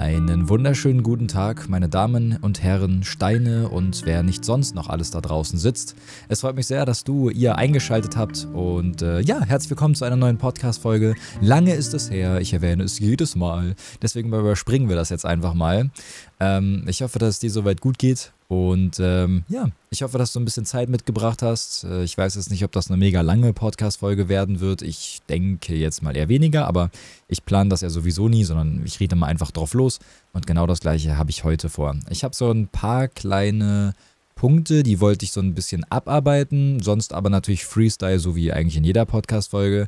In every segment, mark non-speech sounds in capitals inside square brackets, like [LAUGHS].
Einen wunderschönen guten Tag, meine Damen und Herren, Steine und wer nicht sonst noch alles da draußen sitzt. Es freut mich sehr, dass du ihr eingeschaltet habt und äh, ja, herzlich willkommen zu einer neuen Podcast-Folge. Lange ist es her, ich erwähne es jedes Mal, deswegen überspringen wir das jetzt einfach mal. Ähm, ich hoffe, dass es dir soweit gut geht und ähm, ja, ich hoffe, dass du ein bisschen Zeit mitgebracht hast. Äh, ich weiß jetzt nicht, ob das eine mega lange Podcast-Folge werden wird. Ich denke jetzt mal eher weniger, aber ich plane das ja sowieso nie, sondern ich rede mal einfach drauf los. Und genau das gleiche habe ich heute vor. Ich habe so ein paar kleine Punkte, die wollte ich so ein bisschen abarbeiten. Sonst aber natürlich Freestyle, so wie eigentlich in jeder Podcast-Folge.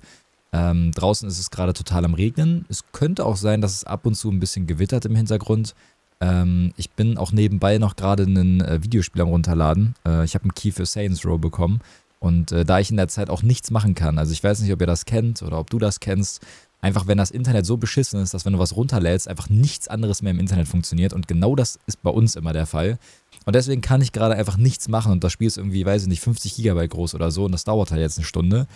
Ähm, draußen ist es gerade total am Regnen. Es könnte auch sein, dass es ab und zu ein bisschen gewittert im Hintergrund. Ähm, ich bin auch nebenbei noch gerade ein äh, Videospiel am runterladen. Äh, ich habe einen Key für Saints Row bekommen. Und äh, da ich in der Zeit auch nichts machen kann, also ich weiß nicht, ob ihr das kennt oder ob du das kennst, einfach wenn das Internet so beschissen ist, dass wenn du was runterlädst, einfach nichts anderes mehr im Internet funktioniert. Und genau das ist bei uns immer der Fall. Und deswegen kann ich gerade einfach nichts machen und das Spiel ist irgendwie, weiß ich nicht, 50 Gigabyte groß oder so und das dauert halt jetzt eine Stunde.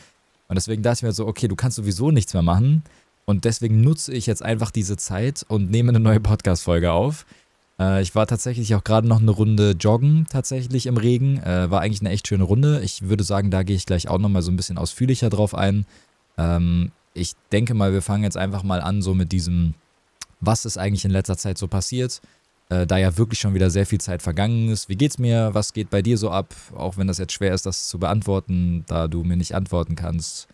Und deswegen dachte ich mir so, okay, du kannst sowieso nichts mehr machen. Und deswegen nutze ich jetzt einfach diese Zeit und nehme eine neue Podcast-Folge auf. Äh, ich war tatsächlich auch gerade noch eine Runde joggen, tatsächlich im Regen. Äh, war eigentlich eine echt schöne Runde. Ich würde sagen, da gehe ich gleich auch nochmal so ein bisschen ausführlicher drauf ein. Ähm, ich denke mal, wir fangen jetzt einfach mal an, so mit diesem, was ist eigentlich in letzter Zeit so passiert. Äh, da ja wirklich schon wieder sehr viel Zeit vergangen ist. Wie geht's mir? Was geht bei dir so ab? Auch wenn das jetzt schwer ist, das zu beantworten, da du mir nicht antworten kannst.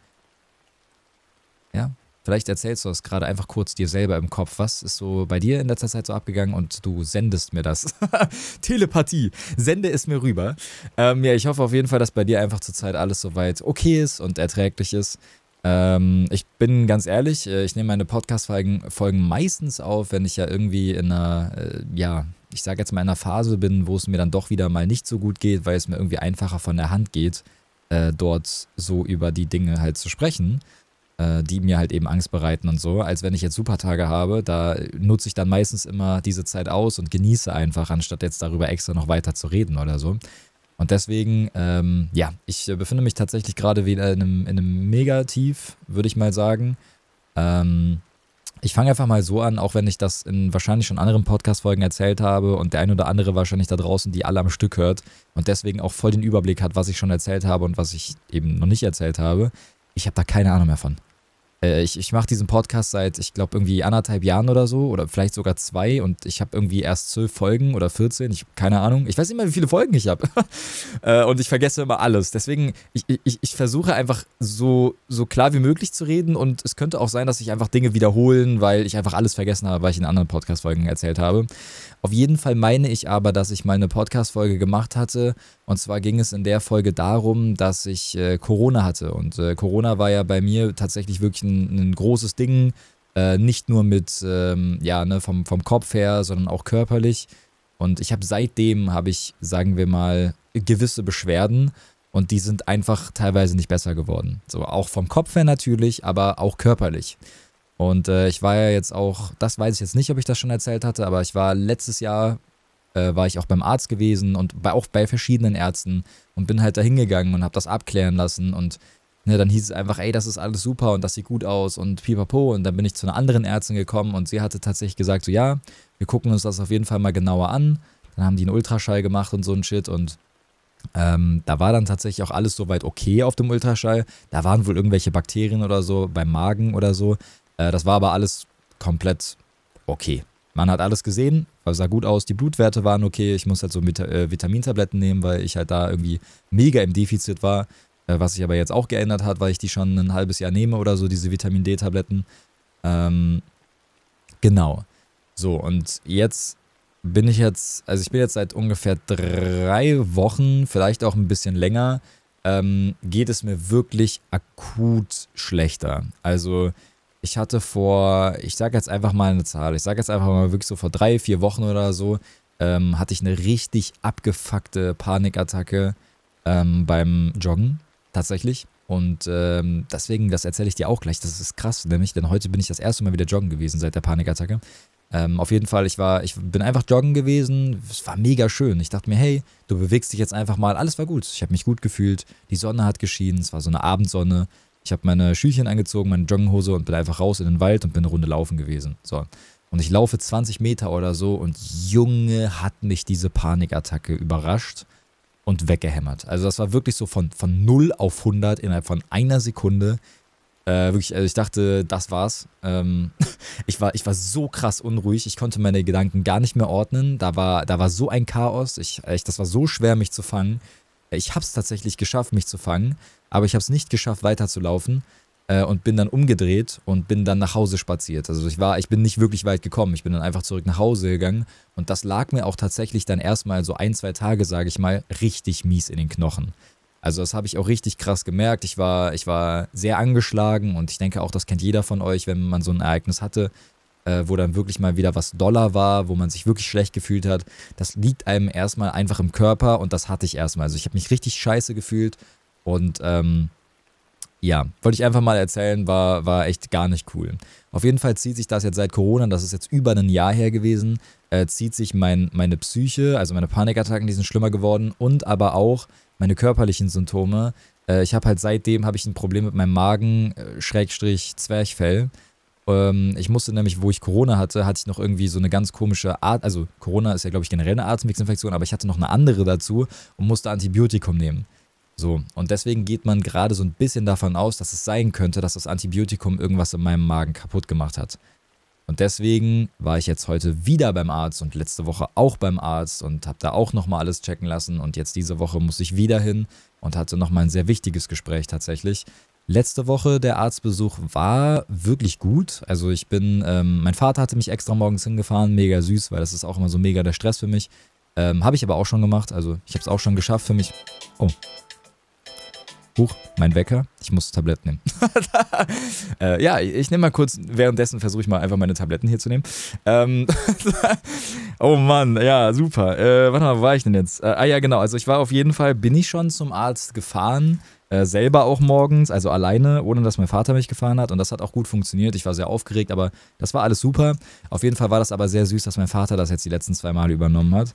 Ja, vielleicht erzählst du das gerade einfach kurz dir selber im Kopf. Was ist so bei dir in letzter Zeit so abgegangen und du sendest mir das. [LAUGHS] Telepathie. Sende es mir rüber. Ähm, ja, ich hoffe auf jeden Fall, dass bei dir einfach zurzeit alles soweit okay ist und erträglich ist. Ähm, ich bin ganz ehrlich, äh, ich nehme meine Podcast-Folgen meistens auf, wenn ich ja irgendwie in einer, äh, ja, ich sage jetzt mal in einer Phase bin, wo es mir dann doch wieder mal nicht so gut geht, weil es mir irgendwie einfacher von der Hand geht, äh, dort so über die Dinge halt zu sprechen, äh, die mir halt eben Angst bereiten und so, als wenn ich jetzt Supertage habe, da nutze ich dann meistens immer diese Zeit aus und genieße einfach, anstatt jetzt darüber extra noch weiter zu reden oder so. Und deswegen, ähm, ja, ich befinde mich tatsächlich gerade wieder in einem, in einem Megatief, würde ich mal sagen. Ähm, ich fange einfach mal so an, auch wenn ich das in wahrscheinlich schon anderen Podcast-Folgen erzählt habe und der ein oder andere wahrscheinlich da draußen, die alle am Stück hört und deswegen auch voll den Überblick hat, was ich schon erzählt habe und was ich eben noch nicht erzählt habe. Ich habe da keine Ahnung mehr von. Äh, ich ich mache diesen Podcast seit, ich glaube, irgendwie anderthalb Jahren oder so oder vielleicht sogar zwei und ich habe irgendwie erst zwölf Folgen oder 14, ich keine Ahnung. Ich weiß nicht mehr, wie viele Folgen ich habe. [LAUGHS] Äh, und ich vergesse immer alles. Deswegen, ich, ich, ich versuche einfach so, so klar wie möglich zu reden und es könnte auch sein, dass sich einfach Dinge wiederholen, weil ich einfach alles vergessen habe, weil ich in anderen Podcast-Folgen erzählt habe. Auf jeden Fall meine ich aber, dass ich mal eine Podcast-Folge gemacht hatte. Und zwar ging es in der Folge darum, dass ich äh, Corona hatte. Und äh, Corona war ja bei mir tatsächlich wirklich ein, ein großes Ding. Äh, nicht nur mit, ähm, ja, ne, vom, vom Kopf her, sondern auch körperlich. Und ich habe seitdem, habe ich, sagen wir mal, gewisse Beschwerden. Und die sind einfach teilweise nicht besser geworden. So, auch vom Kopf her natürlich, aber auch körperlich. Und äh, ich war ja jetzt auch, das weiß ich jetzt nicht, ob ich das schon erzählt hatte, aber ich war letztes Jahr, äh, war ich auch beim Arzt gewesen und bei, auch bei verschiedenen Ärzten und bin halt da hingegangen und habe das abklären lassen und ne, dann hieß es einfach, ey, das ist alles super und das sieht gut aus und pipapo. Und dann bin ich zu einer anderen Ärztin gekommen und sie hatte tatsächlich gesagt, so ja, wir gucken uns das auf jeden Fall mal genauer an. Dann haben die einen Ultraschall gemacht und so ein Shit und ähm, da war dann tatsächlich auch alles soweit okay auf dem Ultraschall. Da waren wohl irgendwelche Bakterien oder so beim Magen oder so. Äh, das war aber alles komplett okay. Man hat alles gesehen, sah gut aus, die Blutwerte waren okay. Ich muss halt so äh, Vitamintabletten nehmen, weil ich halt da irgendwie mega im Defizit war. Äh, was sich aber jetzt auch geändert hat, weil ich die schon ein halbes Jahr nehme oder so, diese Vitamin D-Tabletten. Ähm, genau. So, und jetzt bin ich jetzt, also ich bin jetzt seit ungefähr drei Wochen, vielleicht auch ein bisschen länger, ähm, geht es mir wirklich akut schlechter. Also ich hatte vor, ich sage jetzt einfach mal eine Zahl, ich sage jetzt einfach mal wirklich so vor drei, vier Wochen oder so, ähm, hatte ich eine richtig abgefuckte Panikattacke ähm, beim Joggen, tatsächlich. Und ähm, deswegen, das erzähle ich dir auch gleich, das ist krass, nämlich, denn heute bin ich das erste Mal wieder joggen gewesen seit der Panikattacke. Ähm, auf jeden Fall, ich war, ich bin einfach joggen gewesen, es war mega schön. Ich dachte mir, hey, du bewegst dich jetzt einfach mal, alles war gut. Ich habe mich gut gefühlt, die Sonne hat geschienen, es war so eine Abendsonne. Ich habe meine Schüchchen angezogen, meine Joggenhose und bin einfach raus in den Wald und bin eine Runde laufen gewesen. So. Und ich laufe 20 Meter oder so und Junge hat mich diese Panikattacke überrascht und weggehämmert. Also das war wirklich so von, von 0 auf 100 innerhalb von einer Sekunde. Äh, wirklich, also ich dachte, das war's. Ähm, [LAUGHS] ich, war, ich war so krass unruhig, ich konnte meine Gedanken gar nicht mehr ordnen. Da war, da war so ein Chaos. Ich, ich, das war so schwer, mich zu fangen. Ich habe es tatsächlich geschafft, mich zu fangen, aber ich habe es nicht geschafft, weiterzulaufen äh, und bin dann umgedreht und bin dann nach Hause spaziert. Also ich war, ich bin nicht wirklich weit gekommen. Ich bin dann einfach zurück nach Hause gegangen und das lag mir auch tatsächlich dann erstmal so ein, zwei Tage, sage ich mal, richtig mies in den Knochen. Also das habe ich auch richtig krass gemerkt. Ich war, ich war sehr angeschlagen und ich denke auch, das kennt jeder von euch, wenn man so ein Ereignis hatte, äh, wo dann wirklich mal wieder was doller war, wo man sich wirklich schlecht gefühlt hat. Das liegt einem erstmal einfach im Körper und das hatte ich erstmal. Also ich habe mich richtig scheiße gefühlt und ähm, ja, wollte ich einfach mal erzählen, war, war echt gar nicht cool. Auf jeden Fall zieht sich das jetzt seit Corona, das ist jetzt über ein Jahr her gewesen, äh, zieht sich mein, meine Psyche, also meine Panikattacken, die sind schlimmer geworden und aber auch meine körperlichen Symptome. Äh, ich habe halt seitdem habe ich ein Problem mit meinem Magen, äh, Schrägstrich Zwerchfell. Ähm, ich musste nämlich, wo ich Corona hatte, hatte ich noch irgendwie so eine ganz komische Art, also Corona ist ja glaube ich generell eine Atemwegsinfektion, aber ich hatte noch eine andere dazu und musste Antibiotikum nehmen. So, und deswegen geht man gerade so ein bisschen davon aus, dass es sein könnte, dass das Antibiotikum irgendwas in meinem Magen kaputt gemacht hat. Und deswegen war ich jetzt heute wieder beim Arzt und letzte Woche auch beim Arzt und habe da auch nochmal alles checken lassen. Und jetzt diese Woche muss ich wieder hin und hatte nochmal ein sehr wichtiges Gespräch tatsächlich. Letzte Woche der Arztbesuch war wirklich gut. Also ich bin, ähm, mein Vater hatte mich extra morgens hingefahren, mega süß, weil das ist auch immer so mega der Stress für mich. Ähm, habe ich aber auch schon gemacht. Also ich habe es auch schon geschafft für mich. Oh, Huch, mein Wecker. Ich muss das Tablett nehmen. [LAUGHS] äh, ja, ich nehme mal kurz, währenddessen versuche ich mal einfach meine Tabletten hier zu nehmen. Ähm [LAUGHS] oh Mann, ja, super. Äh, warte mal, wo war ich denn jetzt? Äh, ah ja, genau. Also ich war auf jeden Fall, bin ich schon zum Arzt gefahren. Äh, selber auch morgens, also alleine, ohne dass mein Vater mich gefahren hat. Und das hat auch gut funktioniert. Ich war sehr aufgeregt, aber das war alles super. Auf jeden Fall war das aber sehr süß, dass mein Vater das jetzt die letzten zwei Male übernommen hat.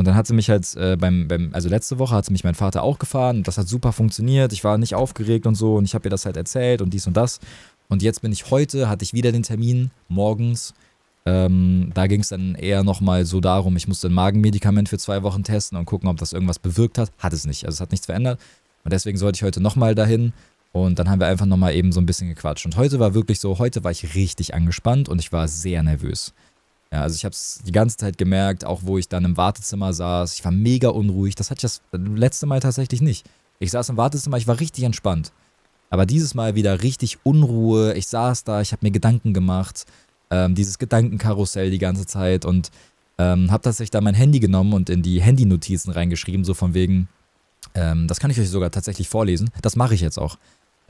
Und dann hat sie mich halt äh, beim, beim, also letzte Woche hat sie mich mein Vater auch gefahren und das hat super funktioniert. Ich war nicht aufgeregt und so und ich habe ihr das halt erzählt und dies und das. Und jetzt bin ich heute, hatte ich wieder den Termin morgens. Ähm, da ging es dann eher nochmal so darum, ich musste ein Magenmedikament für zwei Wochen testen und gucken, ob das irgendwas bewirkt hat. Hat es nicht, also es hat nichts verändert. Und deswegen sollte ich heute nochmal dahin. Und dann haben wir einfach nochmal eben so ein bisschen gequatscht. Und heute war wirklich so, heute war ich richtig angespannt und ich war sehr nervös. Ja, also ich habe es die ganze Zeit gemerkt, auch wo ich dann im Wartezimmer saß. Ich war mega unruhig. Das hatte ich das letzte Mal tatsächlich nicht. Ich saß im Wartezimmer, ich war richtig entspannt. Aber dieses Mal wieder richtig Unruhe. Ich saß da, ich habe mir Gedanken gemacht. Ähm, dieses Gedankenkarussell die ganze Zeit und ähm, habe tatsächlich da mein Handy genommen und in die Handynotizen reingeschrieben, so von wegen, ähm, das kann ich euch sogar tatsächlich vorlesen. Das mache ich jetzt auch.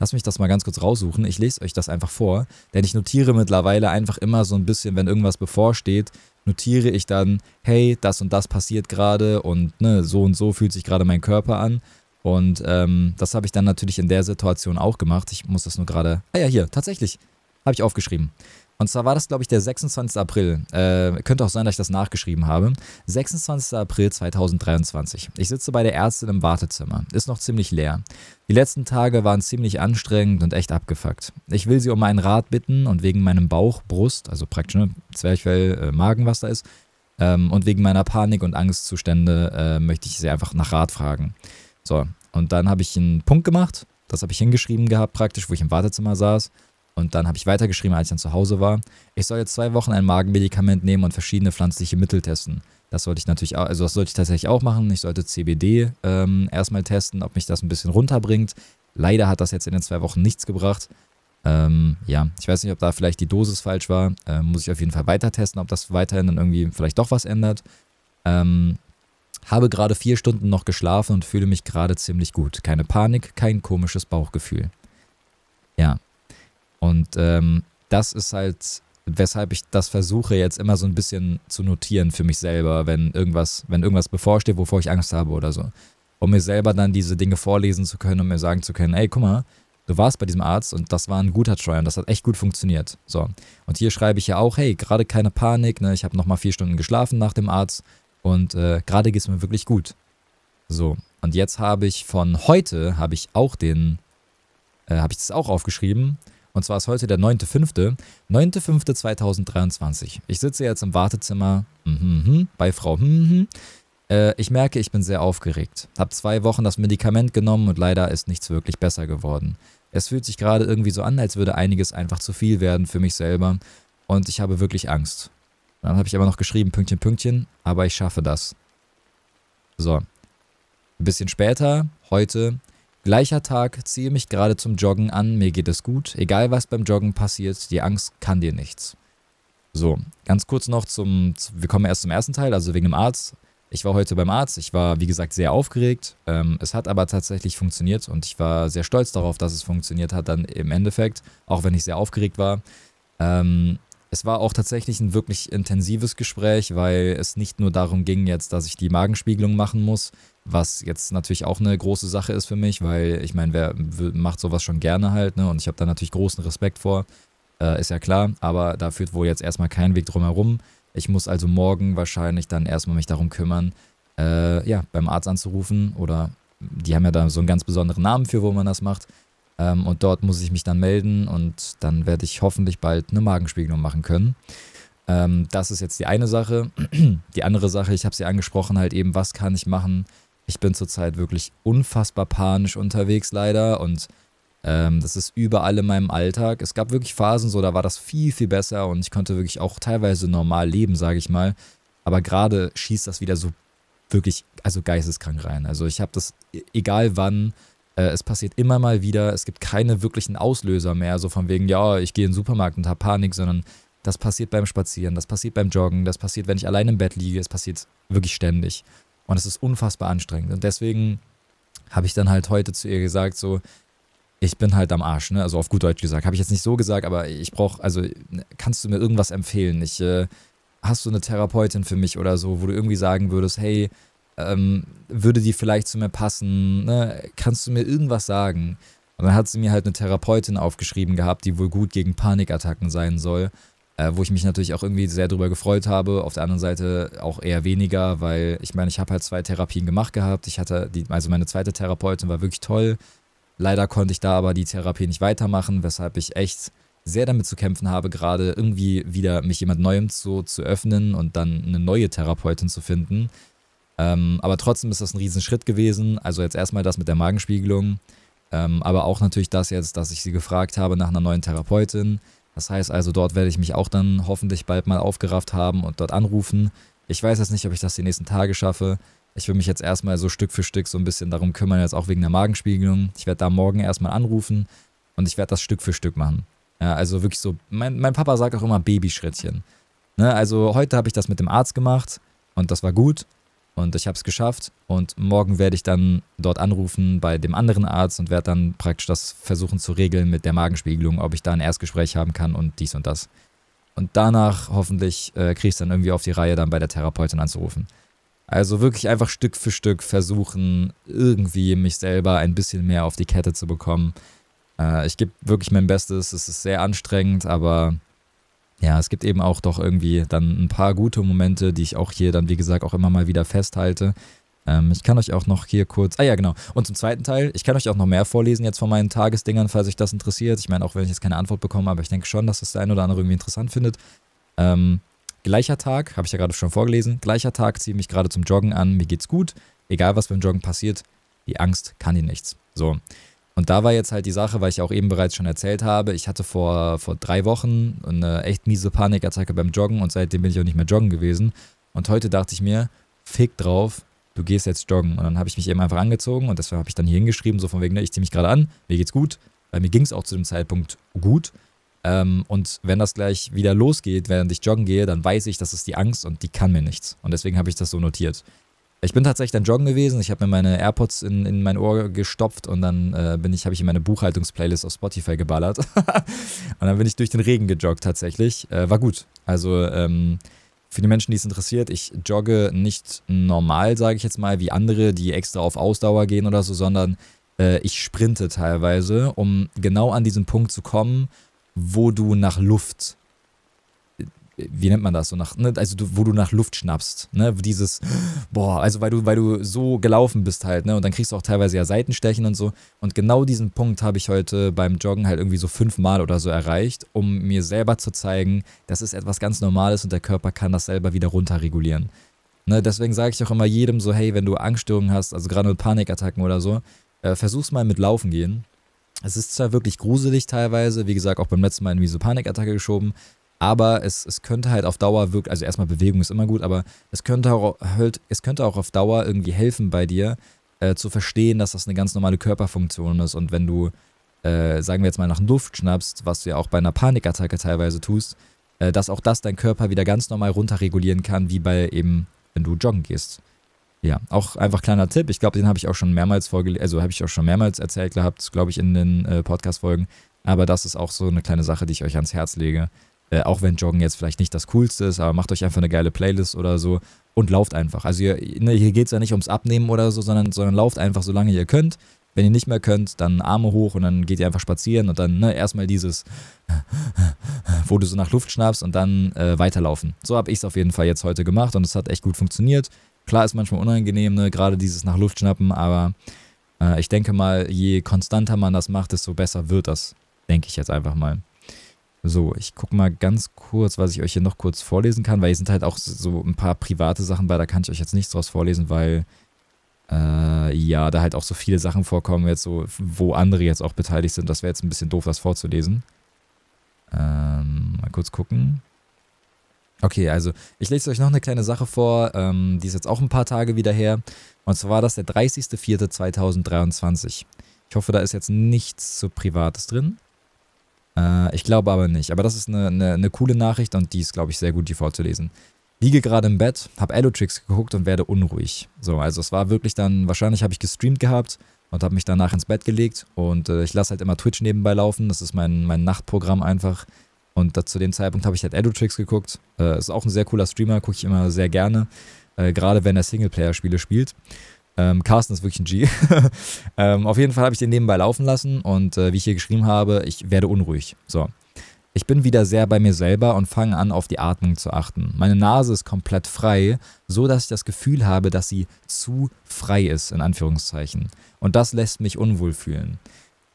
Lass mich das mal ganz kurz raussuchen. Ich lese euch das einfach vor, denn ich notiere mittlerweile einfach immer so ein bisschen, wenn irgendwas bevorsteht, notiere ich dann, hey, das und das passiert gerade und ne, so und so fühlt sich gerade mein Körper an. Und ähm, das habe ich dann natürlich in der Situation auch gemacht. Ich muss das nur gerade. Ah ja, hier, tatsächlich. Habe ich aufgeschrieben. Und zwar war das, glaube ich, der 26. April. Äh, könnte auch sein, dass ich das nachgeschrieben habe. 26. April 2023. Ich sitze bei der Ärztin im Wartezimmer. Ist noch ziemlich leer. Die letzten Tage waren ziemlich anstrengend und echt abgefuckt. Ich will sie um einen Rat bitten und wegen meinem Bauch, Brust, also praktisch ne, Zwerchfell, äh, Magen, was da ist, ähm, und wegen meiner Panik- und Angstzustände äh, möchte ich sie einfach nach Rat fragen. So, und dann habe ich einen Punkt gemacht. Das habe ich hingeschrieben gehabt, praktisch, wo ich im Wartezimmer saß. Und dann habe ich weitergeschrieben, als ich dann zu Hause war. Ich soll jetzt zwei Wochen ein Magenmedikament nehmen und verschiedene pflanzliche Mittel testen. Das sollte ich natürlich auch, also das sollte ich tatsächlich auch machen. Ich sollte CBD ähm, erstmal testen, ob mich das ein bisschen runterbringt. Leider hat das jetzt in den zwei Wochen nichts gebracht. Ähm, ja, ich weiß nicht, ob da vielleicht die Dosis falsch war. Ähm, muss ich auf jeden Fall weiter testen, ob das weiterhin dann irgendwie vielleicht doch was ändert. Ähm, habe gerade vier Stunden noch geschlafen und fühle mich gerade ziemlich gut. Keine Panik, kein komisches Bauchgefühl. Ja, und ähm, das ist halt, weshalb ich das versuche, jetzt immer so ein bisschen zu notieren für mich selber, wenn irgendwas, wenn irgendwas bevorsteht, wovor ich Angst habe oder so. Um mir selber dann diese Dinge vorlesen zu können und mir sagen zu können, ey, guck mal, du warst bei diesem Arzt und das war ein guter Try und das hat echt gut funktioniert. So. Und hier schreibe ich ja auch, hey, gerade keine Panik, ne? Ich habe nochmal vier Stunden geschlafen nach dem Arzt und äh, gerade geht es mir wirklich gut. So. Und jetzt habe ich von heute, habe ich auch den, äh, habe ich das auch aufgeschrieben Und zwar ist heute der 9.5. 9.5.2023. Ich sitze jetzt im Wartezimmer mm -hmm, bei Frau mm -hmm. Ich merke, ich bin sehr aufgeregt. Hab zwei Wochen das Medikament genommen und leider ist nichts wirklich besser geworden. Es fühlt sich gerade irgendwie so an, als würde einiges einfach zu viel werden für mich selber. Und ich habe wirklich Angst. Dann habe ich aber noch geschrieben, Pünktchen, Pünktchen, aber ich schaffe das. So. Ein bisschen später, heute, gleicher Tag, ziehe mich gerade zum Joggen an, mir geht es gut, egal was beim Joggen passiert, die Angst kann dir nichts. So, ganz kurz noch zum, wir kommen erst zum ersten Teil, also wegen dem Arzt. Ich war heute beim Arzt, ich war wie gesagt sehr aufgeregt, ähm, es hat aber tatsächlich funktioniert und ich war sehr stolz darauf, dass es funktioniert hat dann im Endeffekt, auch wenn ich sehr aufgeregt war. Ähm, es war auch tatsächlich ein wirklich intensives Gespräch, weil es nicht nur darum ging jetzt, dass ich die Magenspiegelung machen muss, was jetzt natürlich auch eine große Sache ist für mich, weil ich meine, wer macht sowas schon gerne halt, ne? Und ich habe da natürlich großen Respekt vor, äh, ist ja klar, aber da führt wohl jetzt erstmal kein Weg drum herum. Ich muss also morgen wahrscheinlich dann erstmal mich darum kümmern, äh, ja, beim Arzt anzurufen oder die haben ja da so einen ganz besonderen Namen für, wo man das macht. Ähm, und dort muss ich mich dann melden und dann werde ich hoffentlich bald eine Magenspiegelung machen können. Ähm, das ist jetzt die eine Sache. Die andere Sache, ich habe sie angesprochen, halt eben, was kann ich machen? Ich bin zurzeit wirklich unfassbar panisch unterwegs leider und ähm, das ist überall in meinem Alltag. Es gab wirklich Phasen, so da war das viel, viel besser und ich konnte wirklich auch teilweise normal leben, sage ich mal. Aber gerade schießt das wieder so wirklich, also geisteskrank rein. Also ich habe das, e-, egal wann, äh, es passiert immer mal wieder, es gibt keine wirklichen Auslöser mehr, so von wegen, ja, ich gehe in den Supermarkt und habe Panik, sondern das passiert beim Spazieren, das passiert beim Joggen, das passiert, wenn ich allein im Bett liege, es passiert wirklich ständig. Und es ist unfassbar anstrengend. Und deswegen habe ich dann halt heute zu ihr gesagt, so, ich bin halt am Arsch, ne? Also auf gut Deutsch gesagt. Habe ich jetzt nicht so gesagt, aber ich brauche, also kannst du mir irgendwas empfehlen? Ich, äh, hast du eine Therapeutin für mich oder so, wo du irgendwie sagen würdest, hey, ähm, würde die vielleicht zu mir passen? Ne? Kannst du mir irgendwas sagen? Und dann hat sie mir halt eine Therapeutin aufgeschrieben gehabt, die wohl gut gegen Panikattacken sein soll, äh, wo ich mich natürlich auch irgendwie sehr drüber gefreut habe. Auf der anderen Seite auch eher weniger, weil ich meine, ich habe halt zwei Therapien gemacht gehabt. Ich hatte, die, also meine zweite Therapeutin war wirklich toll. Leider konnte ich da aber die Therapie nicht weitermachen, weshalb ich echt sehr damit zu kämpfen habe, gerade irgendwie wieder mich jemand Neuem zu, zu öffnen und dann eine neue Therapeutin zu finden. Ähm, aber trotzdem ist das ein Riesenschritt gewesen. Also jetzt erstmal das mit der Magenspiegelung. Ähm, aber auch natürlich das jetzt, dass ich sie gefragt habe nach einer neuen Therapeutin. Das heißt also, dort werde ich mich auch dann hoffentlich bald mal aufgerafft haben und dort anrufen. Ich weiß jetzt nicht, ob ich das die nächsten Tage schaffe. Ich will mich jetzt erstmal so Stück für Stück so ein bisschen darum kümmern, jetzt auch wegen der Magenspiegelung. Ich werde da morgen erstmal anrufen und ich werde das Stück für Stück machen. Ja, also wirklich so, mein, mein Papa sagt auch immer Babyschrittchen. Ne, also heute habe ich das mit dem Arzt gemacht und das war gut. Und ich habe es geschafft und morgen werde ich dann dort anrufen bei dem anderen Arzt und werde dann praktisch das versuchen zu regeln mit der Magenspiegelung, ob ich da ein Erstgespräch haben kann und dies und das. Und danach hoffentlich äh, kriege ich es dann irgendwie auf die Reihe, dann bei der Therapeutin anzurufen. Also wirklich einfach Stück für Stück versuchen, irgendwie mich selber ein bisschen mehr auf die Kette zu bekommen. Äh, ich gebe wirklich mein Bestes. Es ist sehr anstrengend, aber ja, es gibt eben auch doch irgendwie dann ein paar gute Momente, die ich auch hier dann, wie gesagt, auch immer mal wieder festhalte. Ähm, ich kann euch auch noch hier kurz. Ah ja, genau. Und zum zweiten Teil, ich kann euch auch noch mehr vorlesen jetzt von meinen Tagesdingern, falls euch das interessiert. Ich meine, auch wenn ich jetzt keine Antwort bekomme, aber ich denke schon, dass das der ein oder andere irgendwie interessant findet. Ähm, gleicher Tag, habe ich ja gerade schon vorgelesen. Gleicher Tag ziehe mich gerade zum Joggen an. Mir geht's gut. Egal, was beim Joggen passiert, die Angst kann dir nichts. So. Und da war jetzt halt die Sache, weil ich auch eben bereits schon erzählt habe, ich hatte vor, vor drei Wochen eine echt miese Panikattacke beim Joggen und seitdem bin ich auch nicht mehr joggen gewesen. Und heute dachte ich mir, fick drauf, du gehst jetzt joggen. Und dann habe ich mich eben einfach angezogen und deshalb habe ich dann hier hingeschrieben, so von wegen, ne, ich ziehe mich gerade an, mir geht's gut, weil mir ging es auch zu dem Zeitpunkt gut. Ähm, und wenn das gleich wieder losgeht, während ich joggen gehe, dann weiß ich, das ist die Angst und die kann mir nichts. Und deswegen habe ich das so notiert. Ich bin tatsächlich dann joggen gewesen. Ich habe mir meine AirPods in, in mein Ohr gestopft und dann äh, ich, habe ich in meine Buchhaltungsplaylist auf Spotify geballert. [LAUGHS] und dann bin ich durch den Regen gejoggt tatsächlich. Äh, war gut. Also ähm, für die Menschen, die es interessiert, ich jogge nicht normal, sage ich jetzt mal, wie andere, die extra auf Ausdauer gehen oder so, sondern äh, ich sprinte teilweise, um genau an diesen Punkt zu kommen, wo du nach Luft wie nennt man das so nach, ne, also du, wo du nach Luft schnappst, ne, dieses, boah, also weil du, weil du so gelaufen bist halt, ne, und dann kriegst du auch teilweise ja Seitenstechen und so. Und genau diesen Punkt habe ich heute beim Joggen halt irgendwie so fünfmal oder so erreicht, um mir selber zu zeigen, das ist etwas ganz Normales und der Körper kann das selber wieder runterregulieren. Ne, deswegen sage ich auch immer jedem so, hey, wenn du Angststörungen hast, also gerade mit Panikattacken oder so, äh, versuch's mal mit Laufen gehen. Es ist zwar wirklich gruselig teilweise, wie gesagt, auch beim letzten Mal in wie so Panikattacke geschoben, aber es, es könnte halt auf Dauer wirklich, also erstmal Bewegung ist immer gut, aber es könnte auch, halt, es könnte auch auf Dauer irgendwie helfen bei dir, äh, zu verstehen, dass das eine ganz normale Körperfunktion ist. Und wenn du, äh, sagen wir jetzt mal, nach Luft schnappst, was du ja auch bei einer Panikattacke teilweise tust, äh, dass auch das dein Körper wieder ganz normal runterregulieren kann, wie bei eben, wenn du joggen gehst. Ja, auch einfach kleiner Tipp. Ich glaube, den habe ich auch schon mehrmals vorgelesen, also habe ich auch schon mehrmals erzählt gehabt, glaube ich, in den äh, Podcast-Folgen. Aber das ist auch so eine kleine Sache, die ich euch ans Herz lege. Äh, auch wenn Joggen jetzt vielleicht nicht das Coolste ist, aber macht euch einfach eine geile Playlist oder so und lauft einfach. Also hier, ne, hier geht es ja nicht ums Abnehmen oder so, sondern, sondern lauft einfach, solange ihr könnt. Wenn ihr nicht mehr könnt, dann Arme hoch und dann geht ihr einfach spazieren und dann ne, erstmal dieses, [LAUGHS] wo du so nach Luft schnappst und dann äh, weiterlaufen. So habe ich es auf jeden Fall jetzt heute gemacht und es hat echt gut funktioniert. Klar ist manchmal unangenehm, ne, gerade dieses nach Luft schnappen, aber äh, ich denke mal, je konstanter man das macht, desto besser wird das. Denke ich jetzt einfach mal. So, ich gucke mal ganz kurz, was ich euch hier noch kurz vorlesen kann, weil hier sind halt auch so ein paar private Sachen bei, da kann ich euch jetzt nichts draus vorlesen, weil äh, ja, da halt auch so viele Sachen vorkommen, jetzt so, wo andere jetzt auch beteiligt sind. Das wäre jetzt ein bisschen doof, das vorzulesen. Ähm, mal kurz gucken. Okay, also ich lese euch noch eine kleine Sache vor, ähm, die ist jetzt auch ein paar Tage wieder her. Und zwar war das der 30.04.2023. Ich hoffe, da ist jetzt nichts so Privates drin. Äh, ich glaube aber nicht. Aber das ist eine, eine, eine coole Nachricht und die ist, glaube ich, sehr gut, die vorzulesen. Liege gerade im Bett, habe Allotrix geguckt und werde unruhig. So, also es war wirklich dann, wahrscheinlich habe ich gestreamt gehabt und habe mich danach ins Bett gelegt und äh, ich lasse halt immer Twitch nebenbei laufen. Das ist mein, mein Nachtprogramm einfach. Und da, zu dem Zeitpunkt habe ich halt Edotrix geguckt. Äh, ist auch ein sehr cooler Streamer, gucke ich immer sehr gerne. Äh, Gerade wenn er Singleplayer-Spiele spielt. Ähm, Carsten ist wirklich ein G. [LAUGHS] ähm, auf jeden Fall habe ich den nebenbei laufen lassen und äh, wie ich hier geschrieben habe, ich werde unruhig. So. Ich bin wieder sehr bei mir selber und fange an, auf die Atmung zu achten. Meine Nase ist komplett frei, so dass ich das Gefühl habe, dass sie zu frei ist, in Anführungszeichen. Und das lässt mich unwohl fühlen.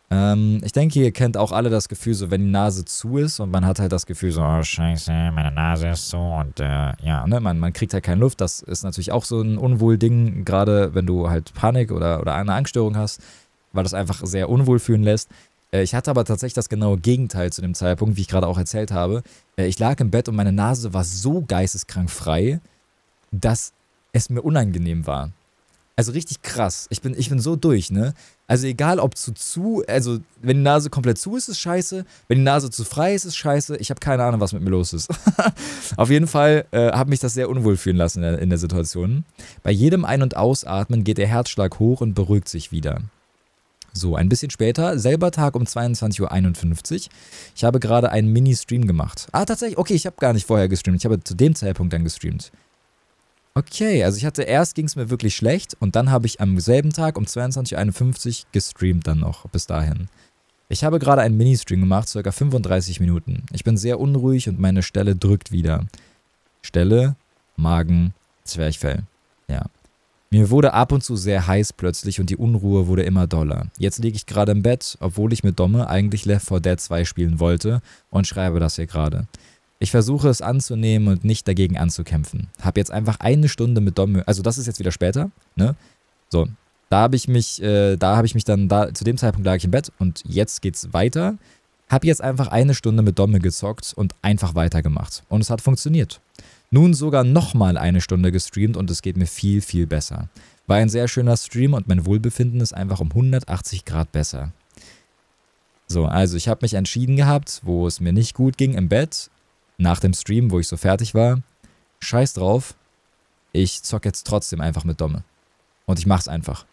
Ähm, ich denke, ihr kennt auch alle das Gefühl, so wenn die Nase zu ist und man hat halt das Gefühl, so, oh scheiße, meine Nase ist so und äh, ja, ne, man, man kriegt halt keine Luft. Das ist natürlich auch so ein Unwohlding, gerade wenn du halt Panik oder, oder eine Angststörung hast, weil das einfach sehr unwohl fühlen lässt. Äh, ich hatte aber tatsächlich das genaue Gegenteil zu dem Zeitpunkt, wie ich gerade auch erzählt habe. Äh, ich lag im Bett und meine Nase war so geisteskrank frei, dass es mir unangenehm war. Also richtig krass. Ich bin, ich bin so durch, ne? Also egal ob zu zu, also wenn die Nase komplett zu ist, ist scheiße. Wenn die Nase zu frei ist, ist scheiße. Ich habe keine Ahnung, was mit mir los ist. [LAUGHS] Auf jeden Fall äh, hat mich das sehr unwohl fühlen lassen in der, in der Situation. Bei jedem Ein- und Ausatmen geht der Herzschlag hoch und beruhigt sich wieder. So, ein bisschen später, selber Tag um 22.51 Uhr. Ich habe gerade einen Mini-Stream gemacht. Ah, tatsächlich, okay, ich habe gar nicht vorher gestreamt. Ich habe zu dem Zeitpunkt dann gestreamt. Okay, also ich hatte erst ging es mir wirklich schlecht und dann habe ich am selben Tag um 22.51 Uhr gestreamt dann noch bis dahin. Ich habe gerade einen Ministream gemacht, circa 35 Minuten. Ich bin sehr unruhig und meine Stelle drückt wieder. Stelle, Magen, Zwerchfell. Ja. Mir wurde ab und zu sehr heiß plötzlich und die Unruhe wurde immer doller. Jetzt liege ich gerade im Bett, obwohl ich mit Domme eigentlich Left 4 Dead 2 spielen wollte und schreibe das hier gerade. Ich versuche es anzunehmen und nicht dagegen anzukämpfen. Hab jetzt einfach eine Stunde mit Dom, also das ist jetzt wieder später, ne? So, da habe ich mich, äh, da habe ich mich dann, da, zu dem Zeitpunkt lag ich im Bett und jetzt geht's weiter. Hab jetzt einfach eine Stunde mit Domme gezockt und einfach weitergemacht. Und es hat funktioniert. Nun sogar nochmal eine Stunde gestreamt und es geht mir viel, viel besser. War ein sehr schöner Stream und mein Wohlbefinden ist einfach um 180 Grad besser. So, also ich habe mich entschieden gehabt, wo es mir nicht gut ging im Bett, nach dem Stream, wo ich so fertig war, scheiß drauf, ich zock jetzt trotzdem einfach mit Domme. Und ich mach's einfach.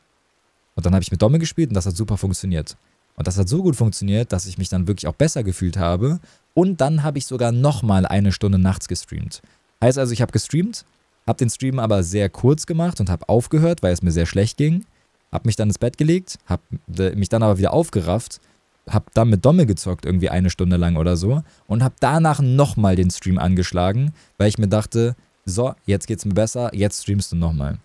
Und dann habe ich mit Domme gespielt und das hat super funktioniert. Und das hat so gut funktioniert, dass ich mich dann wirklich auch besser gefühlt habe. Und dann habe ich sogar nochmal eine Stunde nachts gestreamt. Heißt also, ich habe gestreamt, habe den Stream aber sehr kurz gemacht und habe aufgehört, weil es mir sehr schlecht ging. Habe mich dann ins Bett gelegt, habe mich dann aber wieder aufgerafft hab dann mit Domme gezockt, irgendwie eine Stunde lang oder so. Und hab danach nochmal den Stream angeschlagen, weil ich mir dachte, so, jetzt geht's mir besser, jetzt streamst du nochmal.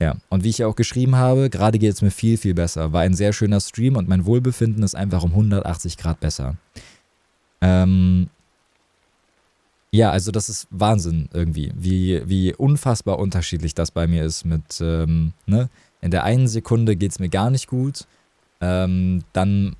Ja, und wie ich ja auch geschrieben habe, gerade geht es mir viel, viel besser. War ein sehr schöner Stream und mein Wohlbefinden ist einfach um 180 Grad besser. Ähm, ja, also das ist Wahnsinn irgendwie, wie, wie unfassbar unterschiedlich das bei mir ist mit, ähm, ne? In der einen Sekunde geht es mir gar nicht gut, ähm, dann